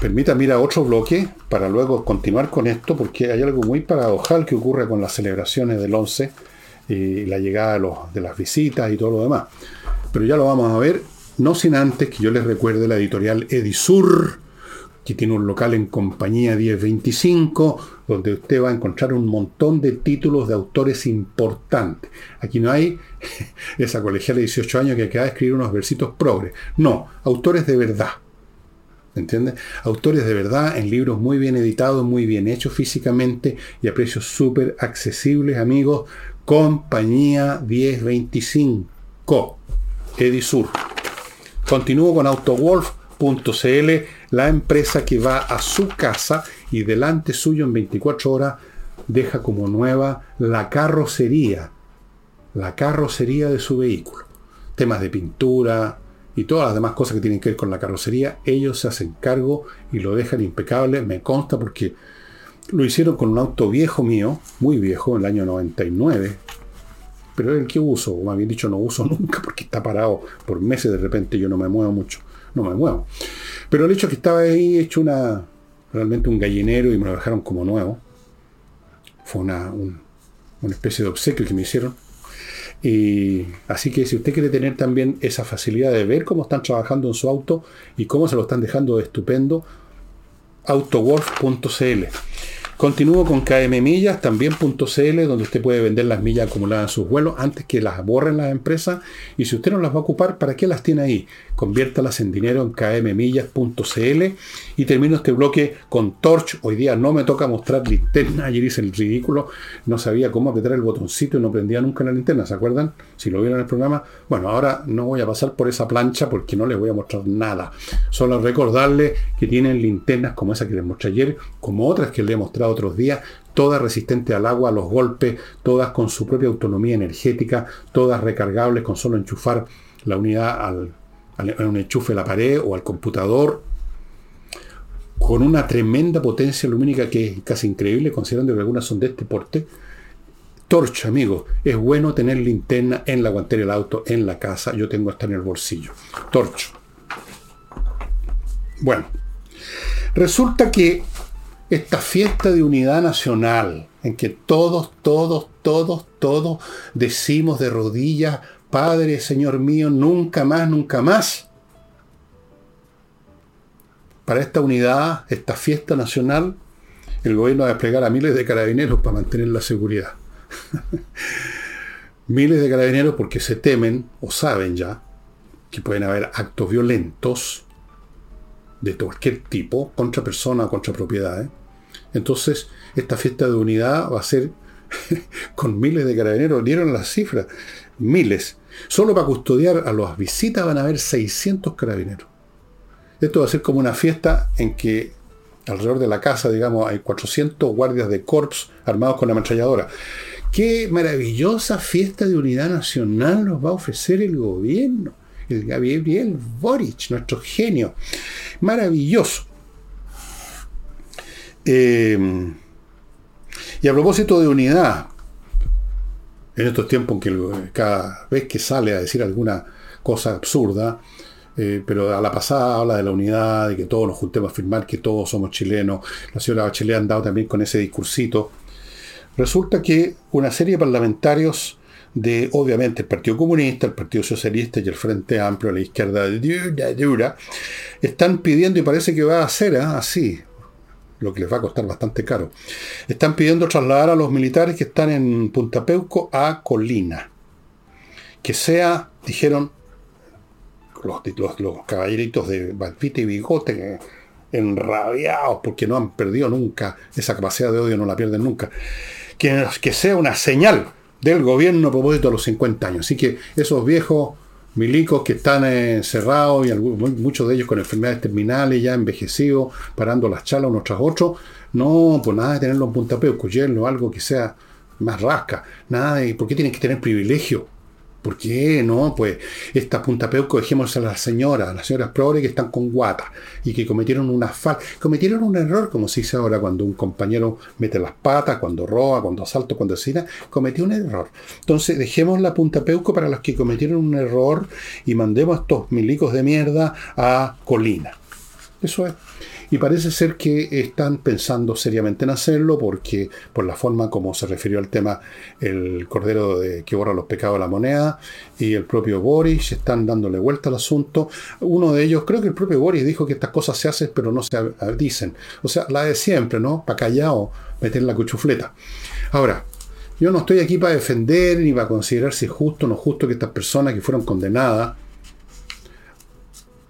permítame ir a otro bloque para luego continuar con esto, porque hay algo muy paradojal que ocurre con las celebraciones del 11 y la llegada de, de las visitas y todo lo demás. Pero ya lo vamos a ver, no sin antes que yo les recuerde la editorial Edisur que tiene un local en compañía 1025, donde usted va a encontrar un montón de títulos de autores importantes. Aquí no hay esa colegial de 18 años que acaba de escribir unos versitos progres. No, autores de verdad. ¿Entiendes? Autores de verdad en libros muy bien editados, muy bien hechos físicamente y a precios súper accesibles, amigos. Compañía 1025, Edisur. Continúo con AutoWolf.cl la empresa que va a su casa y delante suyo en 24 horas deja como nueva la carrocería, la carrocería de su vehículo. Temas de pintura y todas las demás cosas que tienen que ver con la carrocería, ellos se hacen cargo y lo dejan impecable, me consta porque lo hicieron con un auto viejo mío, muy viejo, en el año 99, pero el que uso, o más bien dicho, no uso nunca porque está parado por meses, de repente yo no me muevo mucho, no me muevo. Pero el hecho que estaba ahí hecho una, realmente un gallinero y me lo dejaron como nuevo, fue una, una especie de obsequio que me hicieron. Y así que si usted quiere tener también esa facilidad de ver cómo están trabajando en su auto y cómo se lo están dejando de estupendo, autowolf.cl. Continúo con KM Millas, también.cl, donde usted puede vender las millas acumuladas en sus vuelos antes que las borren las empresas. Y si usted no las va a ocupar, ¿para qué las tiene ahí? Conviértalas en dinero en kmmillas.cl. Y termino este bloque con Torch. Hoy día no me toca mostrar linterna. Ayer hice el ridículo. No sabía cómo apretar el botoncito y no prendía nunca la linterna. ¿Se acuerdan? Si lo vieron en el programa. Bueno, ahora no voy a pasar por esa plancha porque no les voy a mostrar nada. Solo recordarles que tienen linternas como esa que les mostré ayer, como otras que les he mostrado otros días, todas resistentes al agua, a los golpes, todas con su propia autonomía energética, todas recargables con solo enchufar la unidad al, un enchufe a la pared o al computador, con una tremenda potencia lumínica que es casi increíble, considerando que algunas son de este porte. Torch, amigo, es bueno tener linterna en la guantera del auto, en la casa. Yo tengo esta en el bolsillo. Torch. Bueno, resulta que esta fiesta de unidad nacional, en que todos, todos, todos, todos decimos de rodillas, Padre, Señor mío, nunca más, nunca más. para esta unidad, esta fiesta nacional, el gobierno va a desplegar a miles de carabineros para mantener la seguridad. miles de carabineros porque se temen o saben ya que pueden haber actos violentos de cualquier tipo contra personas o contra propiedades. Entonces, esta fiesta de unidad va a ser con miles de carabineros. Dieron las cifras, miles. Solo para custodiar a las visitas van a haber 600 carabineros. Esto va a ser como una fiesta en que alrededor de la casa, digamos, hay 400 guardias de corps armados con ametralladora. Qué maravillosa fiesta de unidad nacional nos va a ofrecer el gobierno. El Gabriel Boric, nuestro genio. Maravilloso. Eh, y a propósito de unidad, en estos tiempos en que cada vez que sale a decir alguna cosa absurda, eh, pero a la pasada habla de la unidad, de que todos nos juntemos a firmar que todos somos chilenos. La señora Bachelet ha andado también con ese discursito. Resulta que una serie de parlamentarios de, obviamente, el Partido Comunista, el Partido Socialista y el Frente Amplio, la izquierda dura, dura, están pidiendo, y parece que va a ser ¿eh? así, lo que les va a costar bastante caro, están pidiendo trasladar a los militares que están en Punta Peuco a Colina. Que sea, dijeron, los, caballeritos de Balpita y Bigote enrabiados porque no han perdido nunca, esa capacidad de odio no la pierden nunca. Que, que sea una señal del gobierno a propósito de los 50 años. Así que esos viejos milicos que están encerrados y muchos de ellos con enfermedades terminales, ya envejecidos, parando las chalas unos tras otros, no, pues nada de tenerlo en Punta Peuco, algo que sea más rasca, nada de, ¿por qué tienen que tener privilegio? ¿Por qué no? Pues esta punta peuco, dejemos a las señoras, a las señoras progres que están con guata y que cometieron una falta, cometieron un error, como se dice ahora cuando un compañero mete las patas, cuando roba, cuando asalta, cuando asesina, cometió un error. Entonces dejemos la punta peuco para los que cometieron un error y mandemos a estos milicos de mierda a Colina. Eso es. Y parece ser que están pensando seriamente en hacerlo porque por la forma como se refirió al tema el Cordero de, que borra los pecados de la moneda y el propio Boris están dándole vuelta al asunto. Uno de ellos, creo que el propio Boris dijo que estas cosas se hacen pero no se dicen. O sea, la de siempre, ¿no? Para callado, meter la cuchufleta. Ahora, yo no estoy aquí para defender ni para considerar si es justo o no justo que estas personas que fueron condenadas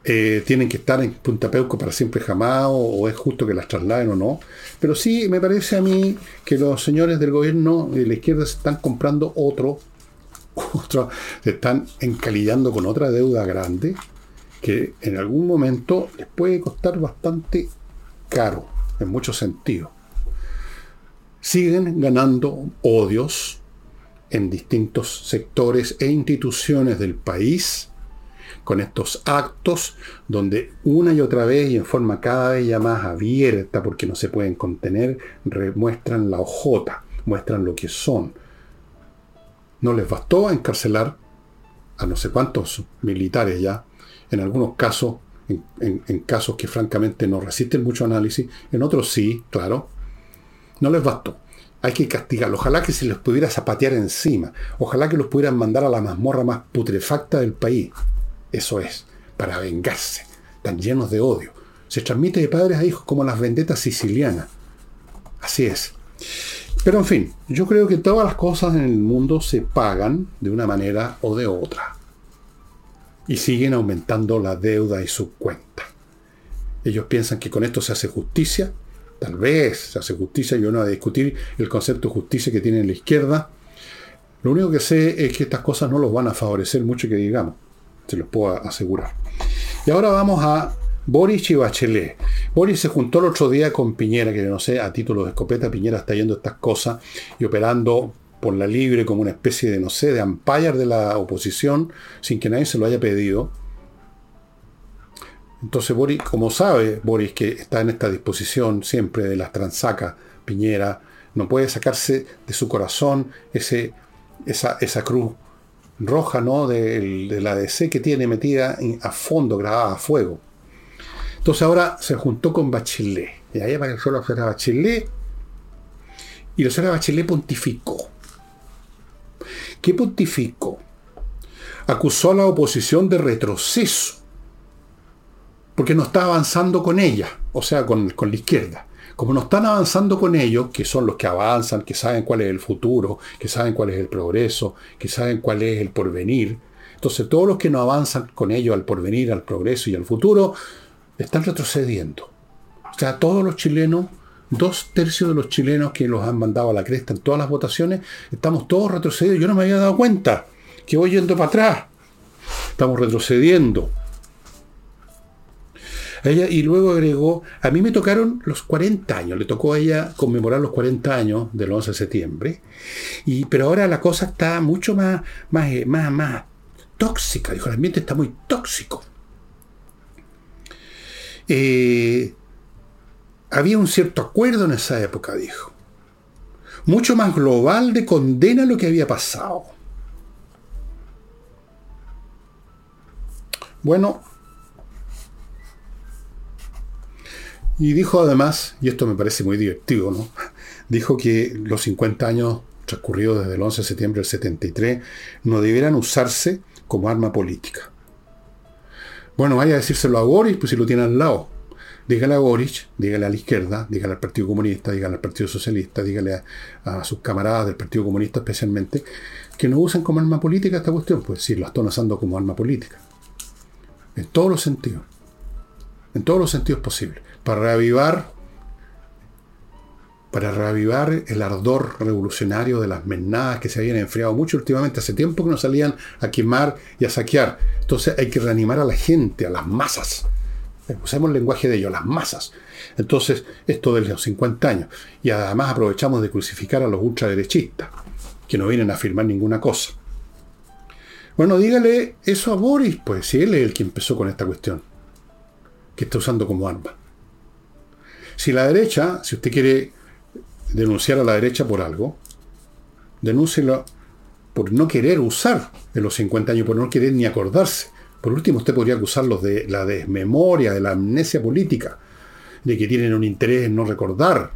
eh, tienen que estar en Punta Peuco para siempre jamás, o, es justo que las trasladen o no. Pero sí me parece a mí que los señores del gobierno de la izquierda se están comprando otro, otro se están encalillando con otra deuda grande que en algún momento les puede costar bastante caro, en muchos sentidos. Siguen ganando odios en distintos sectores e instituciones del país con estos actos donde una y otra vez y en forma cada vez más abierta, porque no se pueden contener, muestran la ojota, muestran lo que son. No les bastó encarcelar a no sé cuántos militares ya, en algunos casos, en, casos que francamente no resisten mucho análisis, en otros sí, claro. No les bastó hay que castigarlos. Ojalá que se les pudiera zapatear encima. Ojalá que los pudieran mandar a la mazmorra más putrefacta del país. Eso es, para vengarse, tan llenos de odio. Se transmite de padres a hijos como las vendetas sicilianas. Así es. Pero en fin, yo creo que todas las cosas en el mundo se pagan de una manera o de otra. Y siguen aumentando la deuda y su cuenta. Ellos piensan que con esto se hace justicia. Tal vez se hace justicia. Yo no voy a discutir el concepto de justicia que tiene la izquierda. Lo único que sé es que estas cosas no los van a favorecer mucho que digamos se los puedo asegurar. Y ahora vamos a Boris y Bachelet. Boris se juntó el otro día con Piñera, que no sé, a título de escopeta, Piñera está yendo estas cosas y operando por la libre como una especie de, no sé, de umpire de la oposición, sin que nadie se lo haya pedido. Entonces Boris, como sabe Boris que está en esta disposición siempre de las transacas, Piñera, no puede sacarse de su corazón ese, esa, esa cruz roja ¿no? de, la DC que tiene metida a fondo, grabada a fuego. Entonces ahora se juntó con Bachelet. Y ahí apareció la señora Bachelet. Y la señora Bachelet pontificó. ¿Qué pontificó? Acusó a la oposición de retroceso. porque no está avanzando con ella, o sea, con, con la izquierda. Como no están avanzando con ellos, que son los que avanzan, que saben cuál es el futuro, que saben cuál es el progreso, que saben cuál es el porvenir, entonces todos los que no avanzan con ellos al porvenir, al progreso y al futuro, están retrocediendo. O sea, todos los chilenos, dos tercios de los chilenos que los han mandado a la cresta en todas las votaciones, estamos todos retrocediendo. Yo no me había dado cuenta que voy yendo para atrás. Estamos retrocediendo. Y luego agregó, a mí me tocaron los 40 años, le tocó a ella conmemorar los 40 años del 11 de septiembre, y, pero ahora la cosa está mucho más, más, más, más tóxica, dijo, el ambiente está muy tóxico. Eh, había un cierto acuerdo en esa época, dijo. Mucho más global de condena a lo que había pasado. Bueno, y dijo además, y esto me parece muy divertido, ¿no? Dijo que los 50 años transcurridos desde el 11 de septiembre del 73 no debieran usarse como arma política. Bueno, vaya a decírselo a Boris, pues si lo tiene al lado. Dígale a Boris, dígale a la izquierda, dígale al Partido Comunista, dígale al Partido Socialista, dígale a, sus camaradas del Partido Comunista especialmente, que no usen como arma política esta cuestión. Pues sí, lo están usando como arma política. En todos los sentidos. En todos los sentidos posibles. Para reavivar para reavivar el ardor revolucionario de las menadas que se habían enfriado mucho últimamente, hace tiempo que no salían a quemar y a saquear. Entonces hay que reanimar a la gente, a las masas. Usemos el lenguaje de ellos, las masas. Entonces, esto de los 50 años. Y además aprovechamos de crucificar a los ultraderechistas, que no vienen a afirmar ninguna cosa. Bueno, dígale eso a Boris, pues, si él es el que empezó con esta cuestión, que está usando como arma. Si la derecha, si usted quiere denunciar a la derecha por algo, denúncielo por no querer usar en los 50 años, por no querer ni acordarse. Por último, usted podría acusarlos de la desmemoria, de la amnesia política, de que tienen un interés en no recordar.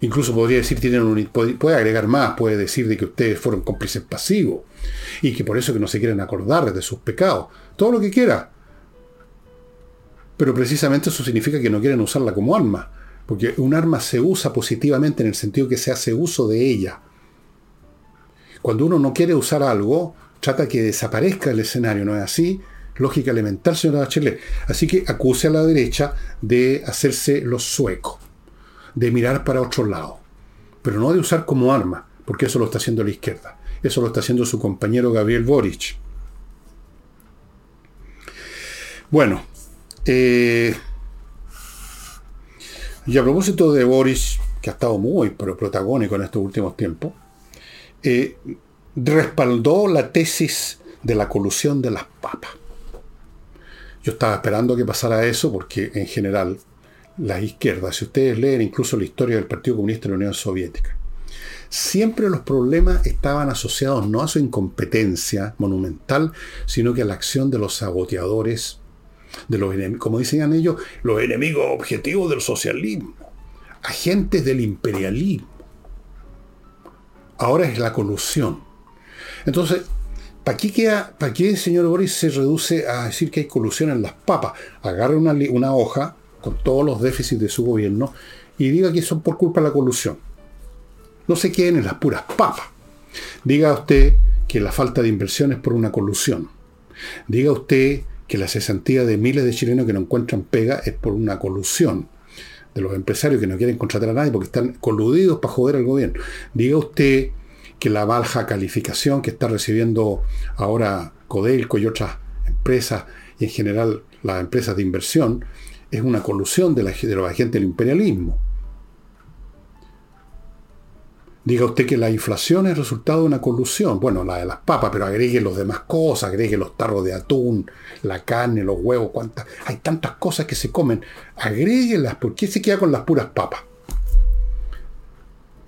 Incluso podría decir, tienen un, puede agregar más, puede decir de que ustedes fueron cómplices pasivos y que por eso que no se quieren acordar de sus pecados. Todo lo que quiera. Pero precisamente eso significa que no quieren usarla como arma. Porque un arma se usa positivamente en el sentido que se hace uso de ella. Cuando uno no quiere usar algo, trata que desaparezca el escenario, ¿no es así? Lógica elemental, señora Bachelet. Así que acuse a la derecha de hacerse los suecos, de mirar para otro lado, pero no de usar como arma, porque eso lo está haciendo la izquierda. Eso lo está haciendo su compañero Gabriel Boric. Bueno, eh, y a propósito de Boris, que ha estado muy protagónico en estos últimos tiempos, eh, respaldó la tesis de la colusión de las papas. Yo estaba esperando que pasara eso porque en general las izquierdas, si ustedes leen incluso la historia del Partido Comunista de la Unión Soviética, siempre los problemas estaban asociados no a su incompetencia monumental, sino que a la acción de los saboteadores de los como decían ellos, los enemigos objetivos del socialismo, agentes del imperialismo. Ahora es la colusión. Entonces, ¿para qué, ¿para el señor Boris se reduce a decir que hay colusión en las papas? Agarre una, una hoja con todos los déficits de su gobierno y diga que son por culpa de la colusión. No se queden en las puras papas. Diga usted que la falta de inversión es por una colusión. Diga usted que la cesantía de miles de chilenos que no encuentran pega es por una colusión de los empresarios que no quieren contratar a nadie porque están coludidos para joder al gobierno. Diga usted que la baja calificación que está recibiendo ahora Codelco y otras empresas, y en general las empresas de inversión, es una colusión de, la, de los agentes del imperialismo. Diga usted que la inflación es resultado de una colusión. Bueno, la de las papas, pero agregue los demás cosas, agregue los tarros de atún, la carne, los huevos, cuántas. Hay tantas cosas que se comen. Agréguelas. ¿Por qué se queda con las puras papas?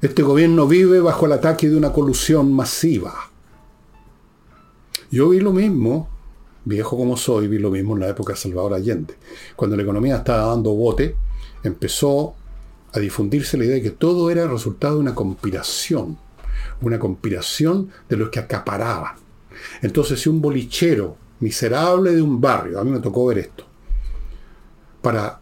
Este gobierno vive bajo el ataque de una colusión masiva. Yo vi lo mismo, viejo como soy, vi lo mismo en la época de Salvador Allende. Cuando la economía estaba dando bote, empezó a difundirse la idea de que todo era el resultado de una conspiración, una conspiración de los que acaparaban. Entonces, si un bolichero miserable de un barrio, a mí me tocó ver esto, para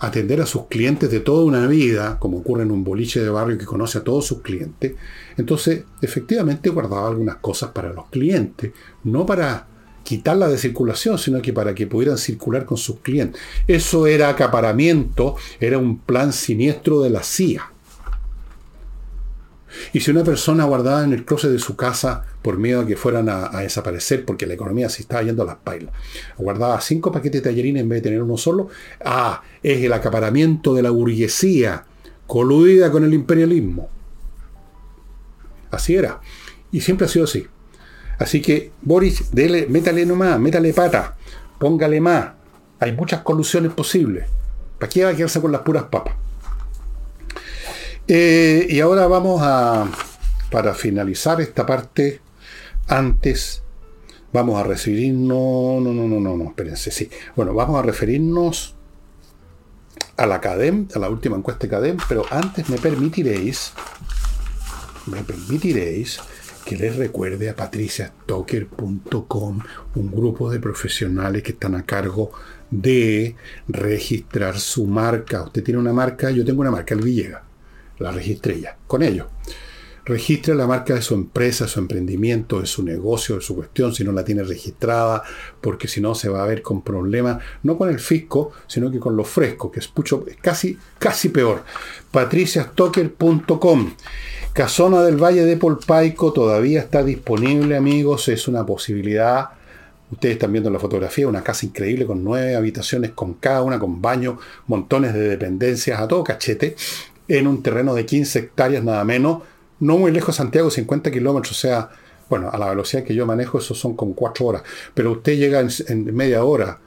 atender a sus clientes de toda una vida, como ocurre en un boliche de barrio que conoce a todos sus clientes, entonces efectivamente guardaba algunas cosas para los clientes, no para quitarla de circulación, sino que para que pudieran circular con sus clientes. Eso era acaparamiento, era un plan siniestro de la CIA. Y si una persona guardaba en el closet de su casa por miedo a que fueran a, desaparecer porque la economía se estaba yendo a las pailas, guardaba cinco paquetes de tallerines en vez de tener uno solo, ah, es el acaparamiento de la burguesía coludida con el imperialismo. Así era. Y siempre ha sido así. Así que, Boris, dele, métale nomás, métale pata, póngale más. Hay muchas colusiones posibles. ¿Para qué va a quedarse con las puras papas? Eh, y ahora vamos a, para finalizar esta parte, antes vamos a referirnos, no, no, no, no, no, espérense, sí. Bueno, vamos a referirnos a la CADEM, a la última encuesta de CADEM, pero antes me permitiréis, me permitiréis que les recuerde a patriciastocker.com, un grupo de profesionales que están a cargo de registrar su marca. Usted tiene una marca, yo tengo una marca, el Villegas. La registré ya, con ello. Registre la marca de su empresa, su emprendimiento, de su negocio, de su cuestión, si no la tiene registrada, porque si no se va a ver con problemas, no con el fisco, sino que con lo fresco, que es, mucho, casi, casi peor. patriciastocker.com Casona del Valle de Polpaico todavía está disponible, amigos. Es una posibilidad. Ustedes están viendo la fotografía, una casa increíble con nueve habitaciones, con cada una con baño, montones de dependencias a todo cachete, en un terreno de 15 hectáreas nada menos, no muy lejos de Santiago, 50 kilómetros, o sea, bueno, a la velocidad que yo manejo, eso son con cuatro horas, pero usted llega en, media hora.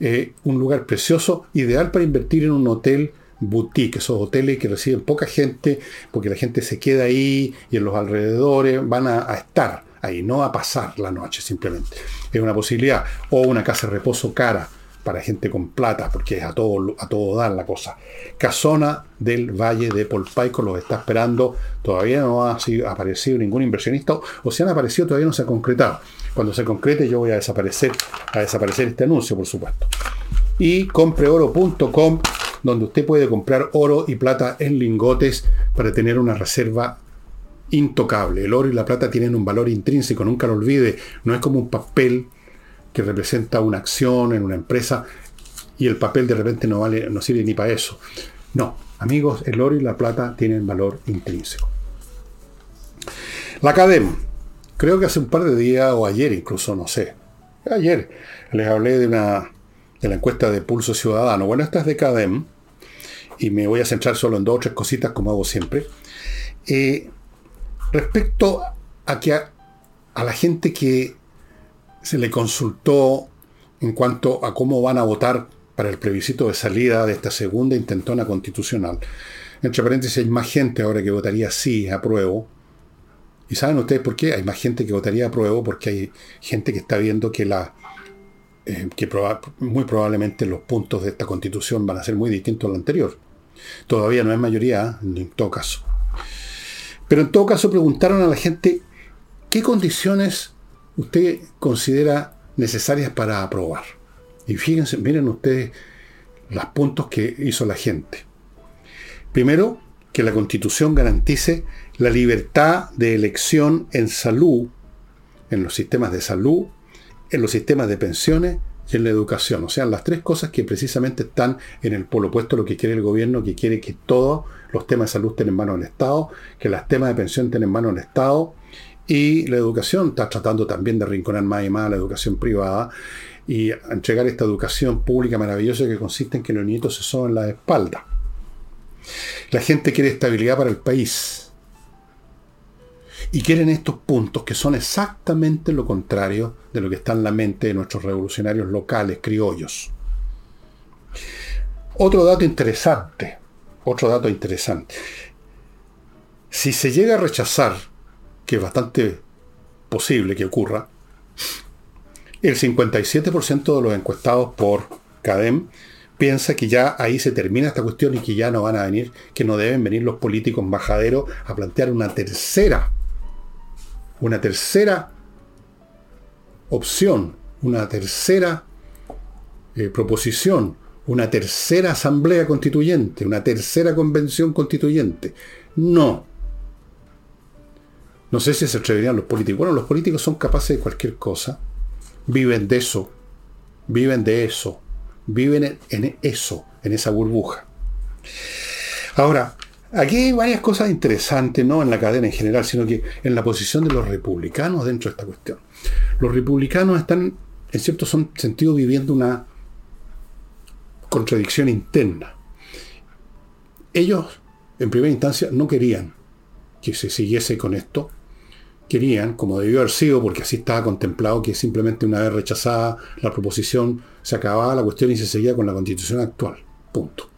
Eh, un lugar precioso, ideal para invertir en un hotel boutique, esos hoteles que reciben poca gente, porque la gente se queda ahí y en los alrededores van a, estar ahí, no a pasar la noche simplemente. Es una posibilidad. O una casa de reposo cara para gente con plata, porque es a todo, a todo dar la cosa. Casona del Valle de Polpaico los está esperando. Todavía no ha aparecido ningún inversionista, o si han aparecido todavía no se ha concretado. Cuando se concrete yo voy a desaparecer, a desaparecer este anuncio, por supuesto. Y compreoro.com donde usted puede comprar oro y plata en lingotes para tener una reserva intocable. El oro y la plata tienen un valor intrínseco, nunca lo olvide. No es como un papel que representa una acción en una empresa y el papel de repente no, vale, no sirve ni para eso. No, amigos, el oro y la plata tienen valor intrínseco. La CADEM, creo que hace un par de días o ayer incluso, no sé. Ayer les hablé de una de la encuesta de Pulso Ciudadano. Bueno, esta es de CADEM y me voy a centrar solo en dos o tres cositas como hago siempre. Eh, respecto a que a, la gente que se le consultó en cuanto a cómo van a votar para el plebiscito de salida de esta segunda intentona constitucional. Entre paréntesis, hay más gente ahora que votaría sí, apruebo. ¿Y saben ustedes por qué? Hay más gente que votaría apruebo porque hay gente que está viendo que la eh, que muy probablemente los puntos de esta constitución van a ser muy distintos a lo anterior. Todavía no es mayoría, en todo caso. Pero en todo caso preguntaron a la gente qué condiciones usted considera necesarias para aprobar. Y fíjense, miren ustedes los puntos que hizo la gente. Primero, que la constitución garantice la libertad de elección en salud, en los sistemas de salud, en los sistemas de pensiones y en la educación. O sea, las tres cosas que precisamente están en el polo opuesto a lo que quiere el gobierno, que quiere que todos los temas de salud estén en manos del Estado, que los temas de pensión estén en manos del Estado, y la educación está tratando también de rinconar más y más la educación privada y entregar esta educación pública maravillosa que consiste en que los nietos se soben la espalda. La gente quiere estabilidad para el país y quieren estos puntos que son exactamente lo contrario de lo que está en la mente de nuestros revolucionarios locales, criollos. Otro dato interesante, otro dato interesante. Si se llega a rechazar, que es bastante posible que ocurra, el 57% de los encuestados por CADEM piensa que ya ahí se termina esta cuestión y que ya no van a venir, que no deben venir los políticos bajaderos a plantear una tercera una tercera opción, una tercera eh, proposición, una tercera asamblea constituyente, una tercera convención constituyente. No. No sé si se atreverían los políticos. Bueno, los políticos son capaces de cualquier cosa. Viven de eso. Viven de eso. Viven en eso, en esa burbuja. Ahora, aquí hay varias cosas interesantes, no en la cadena en general, sino que en la posición de los republicanos dentro de esta cuestión. Los republicanos están, en cierto sentido, viviendo una contradicción interna. Ellos, en primera instancia, no querían que se siguiese con esto. Querían, como debió haber sido, porque así estaba contemplado, que simplemente una vez rechazada la proposición, se acababa la cuestión y se seguía con la constitución actual. Punto.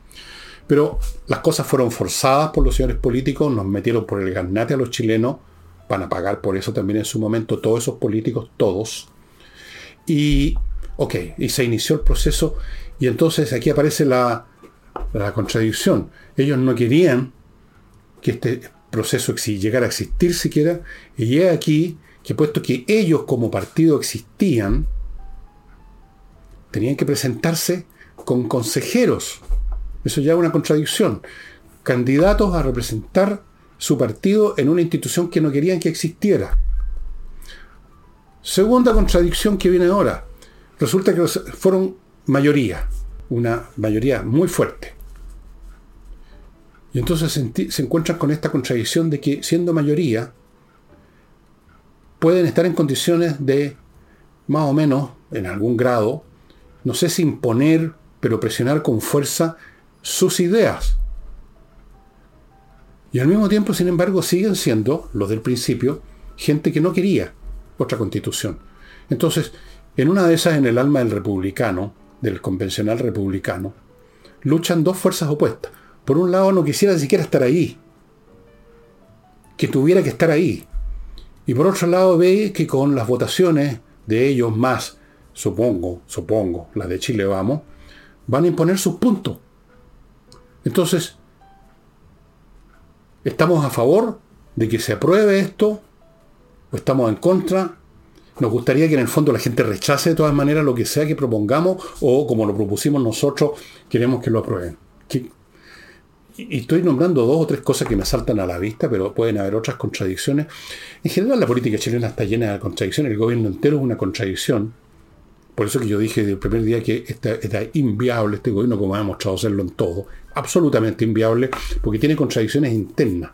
Pero las cosas fueron forzadas por los señores políticos, nos metieron por el garnate a los chilenos, van a pagar por eso también en su momento todos esos políticos, todos. Y, ok, y se inició el proceso y entonces aquí aparece la, contradicción. Ellos no querían que este proceso llegara a existir siquiera, y he aquí que puesto que ellos como partido existían, tenían que presentarse con consejeros. Eso ya es una contradicción. Candidatos a representar su partido en una institución que no querían que existiera. Segunda contradicción que viene ahora. Resulta que fueron mayoría, una mayoría muy fuerte. Y entonces se encuentran con esta contradicción de que siendo mayoría, pueden estar en condiciones de, más o menos, en algún grado, no sé si imponer, pero presionar con fuerza sus ideas. Y al mismo tiempo, sin embargo, siguen siendo, los del principio, gente que no quería otra constitución. Entonces, en una de esas, en el alma del republicano, del convencional republicano, luchan dos fuerzas opuestas. Por un lado, no quisiera ni siquiera estar ahí, que tuviera que estar ahí. Y por otro lado, ve que con las votaciones de ellos más, supongo, supongo, las de Chile vamos, van a imponer sus puntos. Entonces, ¿estamos a favor de que se apruebe esto? ¿O estamos en contra? Nos gustaría que en el fondo la gente rechace de todas maneras lo que sea que propongamos o como lo propusimos nosotros, queremos que lo aprueben. Y estoy nombrando dos o tres cosas que me saltan a la vista, pero pueden haber otras contradicciones. En general la política chilena está llena de contradicciones, el gobierno entero es una contradicción. Por eso que yo dije desde el primer día que está, inviable este gobierno como ha demostrado serlo en todo. Absolutamente inviable, porque tiene contradicciones internas.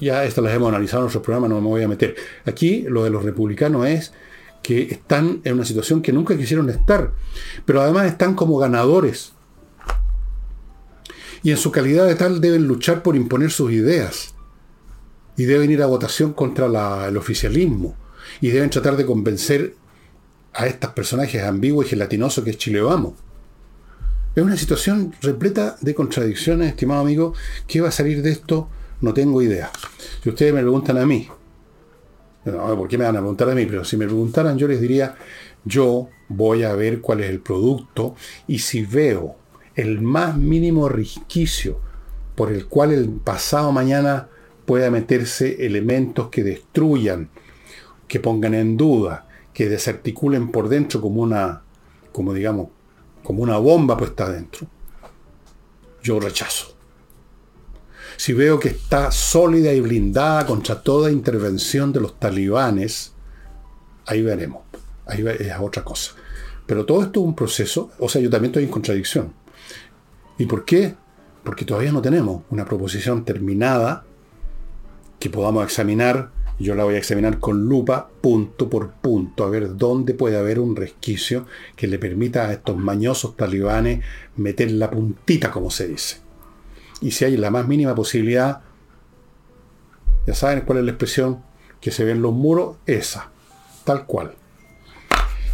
Ya estas las hemos analizado en nuestro programa, no me voy a meter. Aquí lo de los republicanos es que están en una situación que nunca quisieron estar, pero además están como ganadores. Y en su calidad de tal deben luchar por imponer sus ideas. Y deben ir a votación contra el oficialismo. Y deben tratar de convencer a estos personajes ambiguos y gelatinosos que es Chile Vamos. Es una situación repleta de contradicciones, estimado amigo. ¿Qué va a salir de esto? No tengo idea. Si ustedes me preguntan a mí, no, ¿por qué me van a preguntar a mí? Pero si me preguntaran, yo les diría, yo voy a ver cuál es el producto y si veo el más mínimo resquicio por el cual el pasado mañana pueda meterse elementos que destruyan, que pongan en duda, que desarticulen por dentro como una, como digamos, como una bomba puesta adentro, yo rechazo si veo que está sólida y blindada contra toda intervención de los talibanes, ahí veremos. Ahí es otra cosa. Pero todo esto es un proceso, o sea, yo también estoy en contradicción. ¿Y por qué? Porque todavía no tenemos una proposición terminada que podamos examinar. Yo la voy a examinar con lupa, punto por punto, a ver dónde puede haber un resquicio que le permita a estos mañosos talibanes meter la puntita, como se dice. Y si hay la más mínima posibilidad, ya saben cuál es la expresión que se ve en los muros, esa, tal cual.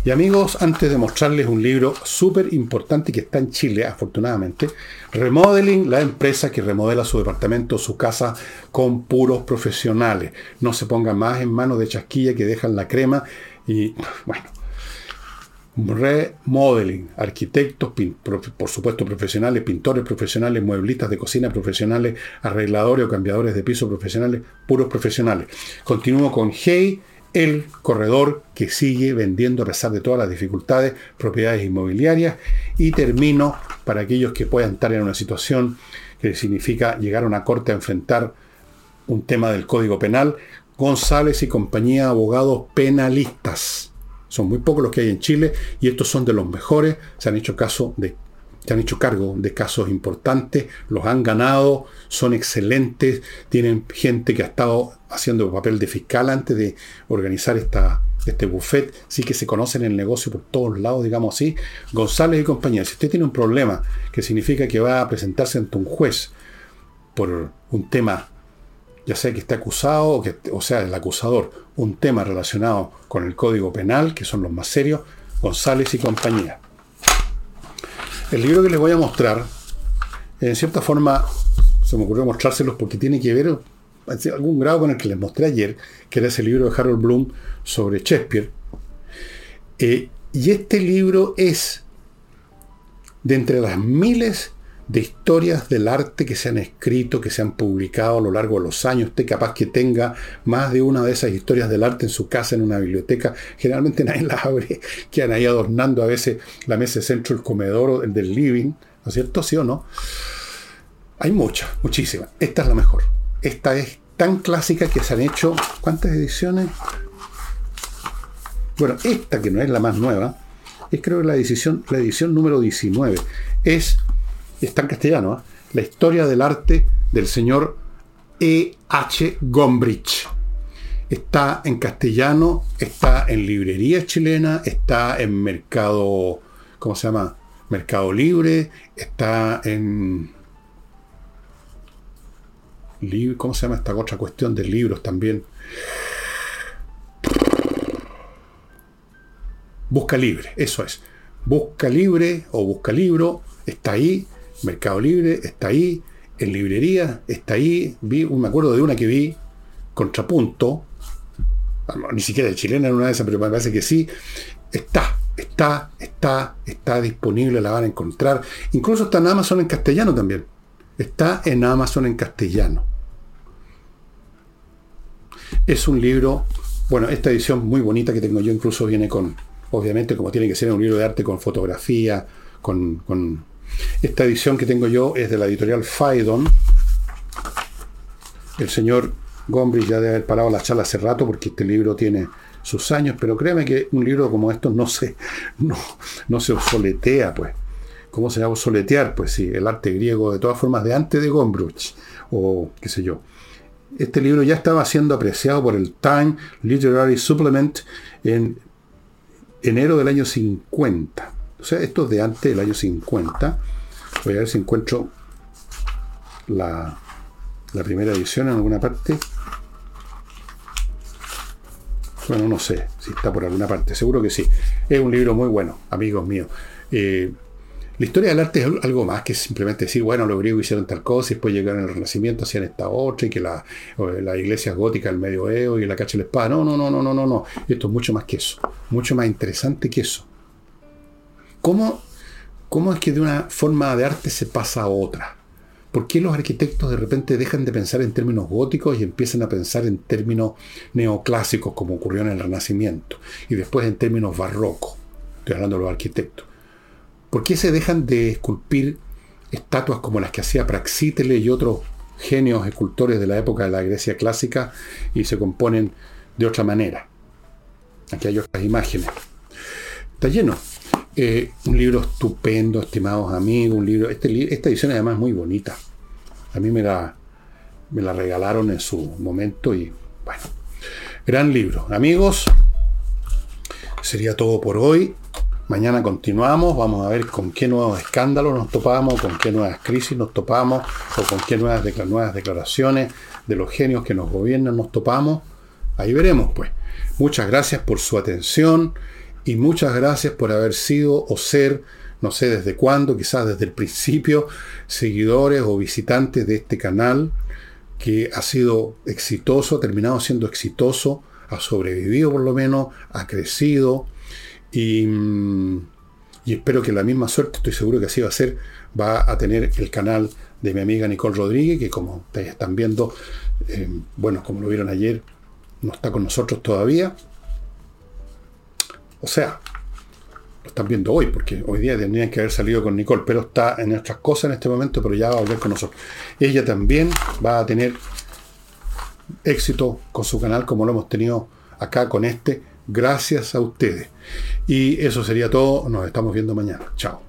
Y amigos, antes de mostrarles un libro súper importante que está en Chile, afortunadamente, Remodeling, la empresa que remodela su departamento, su casa con puros profesionales. No se ponga más en manos de chasquilla que dejan la crema y, bueno, remodeling, arquitectos, por supuesto profesionales, pintores profesionales, mueblistas de cocina profesionales, arregladores o cambiadores de piso profesionales, puros profesionales. Continúo con Hey el corredor que sigue vendiendo a pesar de todas las dificultades propiedades inmobiliarias. Y termino para aquellos que puedan estar en una situación que significa llegar a una corte a enfrentar un tema del Código Penal. González y compañía abogados penalistas. Son muy pocos los que hay en Chile y estos son de los mejores. Se han hecho caso de se han hecho cargo de casos importantes, los han ganado, son excelentes, tienen gente que ha estado haciendo papel de fiscal antes de organizar esta, este buffet, sí que se conocen el negocio por todos lados, digamos así. González y compañía, si usted tiene un problema que significa que va a presentarse ante un juez por un tema, ya sea que esté acusado o sea, el acusador, un tema relacionado con el Código Penal, que son los más serios, González y compañía. El libro que les voy a mostrar, en cierta forma, se me ocurrió mostrárselos porque tiene que ver algún grado con el que les mostré ayer, que era ese libro de Harold Bloom sobre Shakespeare. Eh, y este libro es de entre las miles de historias del arte que se han escrito, que se han publicado a lo largo de los años. Usted capaz que tenga más de una de esas historias del arte en su casa, en una biblioteca. Generalmente nadie las abre, quedan ahí adornando a veces la mesa de centro, el comedor o el del living. ¿No es cierto? ¿Sí o no? Hay muchas, muchísimas. Esta es la mejor. Esta es tan clásica que se han hecho, ¿cuántas ediciones? Bueno, esta que no es la más nueva, es creo que la edición, la edición número 19. Es está en castellano, ¿eh? La historia del arte del señor E. H. Gombrich. Está en castellano, está en librería chilena, está en mercado, ¿cómo se llama? Mercado Libre, está en... ¿Cómo se llama esta otra cuestión de libros también? Busca Libre, eso es. Busca Libre o Busca Libro, está ahí, Mercado Libre está ahí, en librería está ahí. Vi, me acuerdo de una que vi, Contrapunto, ni siquiera de chilena en una de esas, pero me parece que sí. Está, está, está, está disponible, la van a encontrar. Incluso está en Amazon en castellano también. Está en Amazon en castellano. Es un libro, bueno, esta edición muy bonita que tengo yo incluso viene con, obviamente como tiene que ser un libro de arte con fotografía, con, con esta edición que tengo yo es de la editorial Faidon. El señor Gombrich ya debe haber parado la charla hace rato porque este libro tiene sus años, pero créeme que un libro como esto no se, no, no se obsoletea, pues. ¿Cómo se llama obsoletear? Pues sí, el arte griego de todas formas de antes de Gombrich, o qué sé yo. Este libro ya estaba siendo apreciado por el Time Literary Supplement en enero del año 50. O sea, esto es de antes del año 50. Voy a ver si encuentro la, primera edición en alguna parte. Bueno, no sé si está por alguna parte, seguro que sí. Es un libro muy bueno, amigos míos. Eh, la historia del arte es algo más que simplemente decir, bueno, los griegos hicieron tal cosa y después llegaron al Renacimiento, hacían esta otra y que la, la iglesia gótica del medioevo y la cacha de la espada. No, no, no, no, no, no, no. Esto es mucho más que eso. Mucho más interesante que eso. ¿Cómo, ¿Cómo es que de una forma de arte se pasa a otra? ¿Por qué los arquitectos de repente dejan de pensar en términos góticos y empiezan a pensar en términos neoclásicos, como ocurrió en el Renacimiento, y después en términos barrocos? Estoy hablando de los arquitectos. ¿Por qué se dejan de esculpir estatuas como las que hacía Praxíteles y otros genios escultores de la época de la Grecia clásica y se componen de otra manera? Aquí hay otras imágenes. Está lleno. Eh, un libro estupendo, estimados amigos. Un libro, este, esta edición además es muy bonita. A mí me la, me la regalaron en su momento y bueno, gran libro. Amigos, sería todo por hoy. Mañana continuamos, vamos a ver con qué nuevos escándalos nos topamos, con qué nuevas crisis nos topamos, o con qué nuevas, nuevas declaraciones de los genios que nos gobiernan nos topamos. Ahí veremos, pues. Muchas gracias por su atención y muchas gracias por haber sido o ser, no sé desde cuándo, quizás desde el principio, seguidores o visitantes de este canal que ha sido exitoso, ha terminado siendo exitoso, ha sobrevivido por lo menos, ha crecido y, y espero que la misma suerte, estoy seguro que así va a ser, va a tener el canal de mi amiga Nicole Rodríguez, que como ustedes están viendo, eh, bueno, como lo vieron ayer, no está con nosotros todavía. O sea, lo están viendo hoy, porque hoy día tendrían que haber salido con Nicole, pero está en nuestras cosas en este momento, pero ya va a volver con nosotros. Ella también va a tener éxito con su canal como lo hemos tenido acá con este, gracias a ustedes. Y eso sería todo, nos estamos viendo mañana. Chao.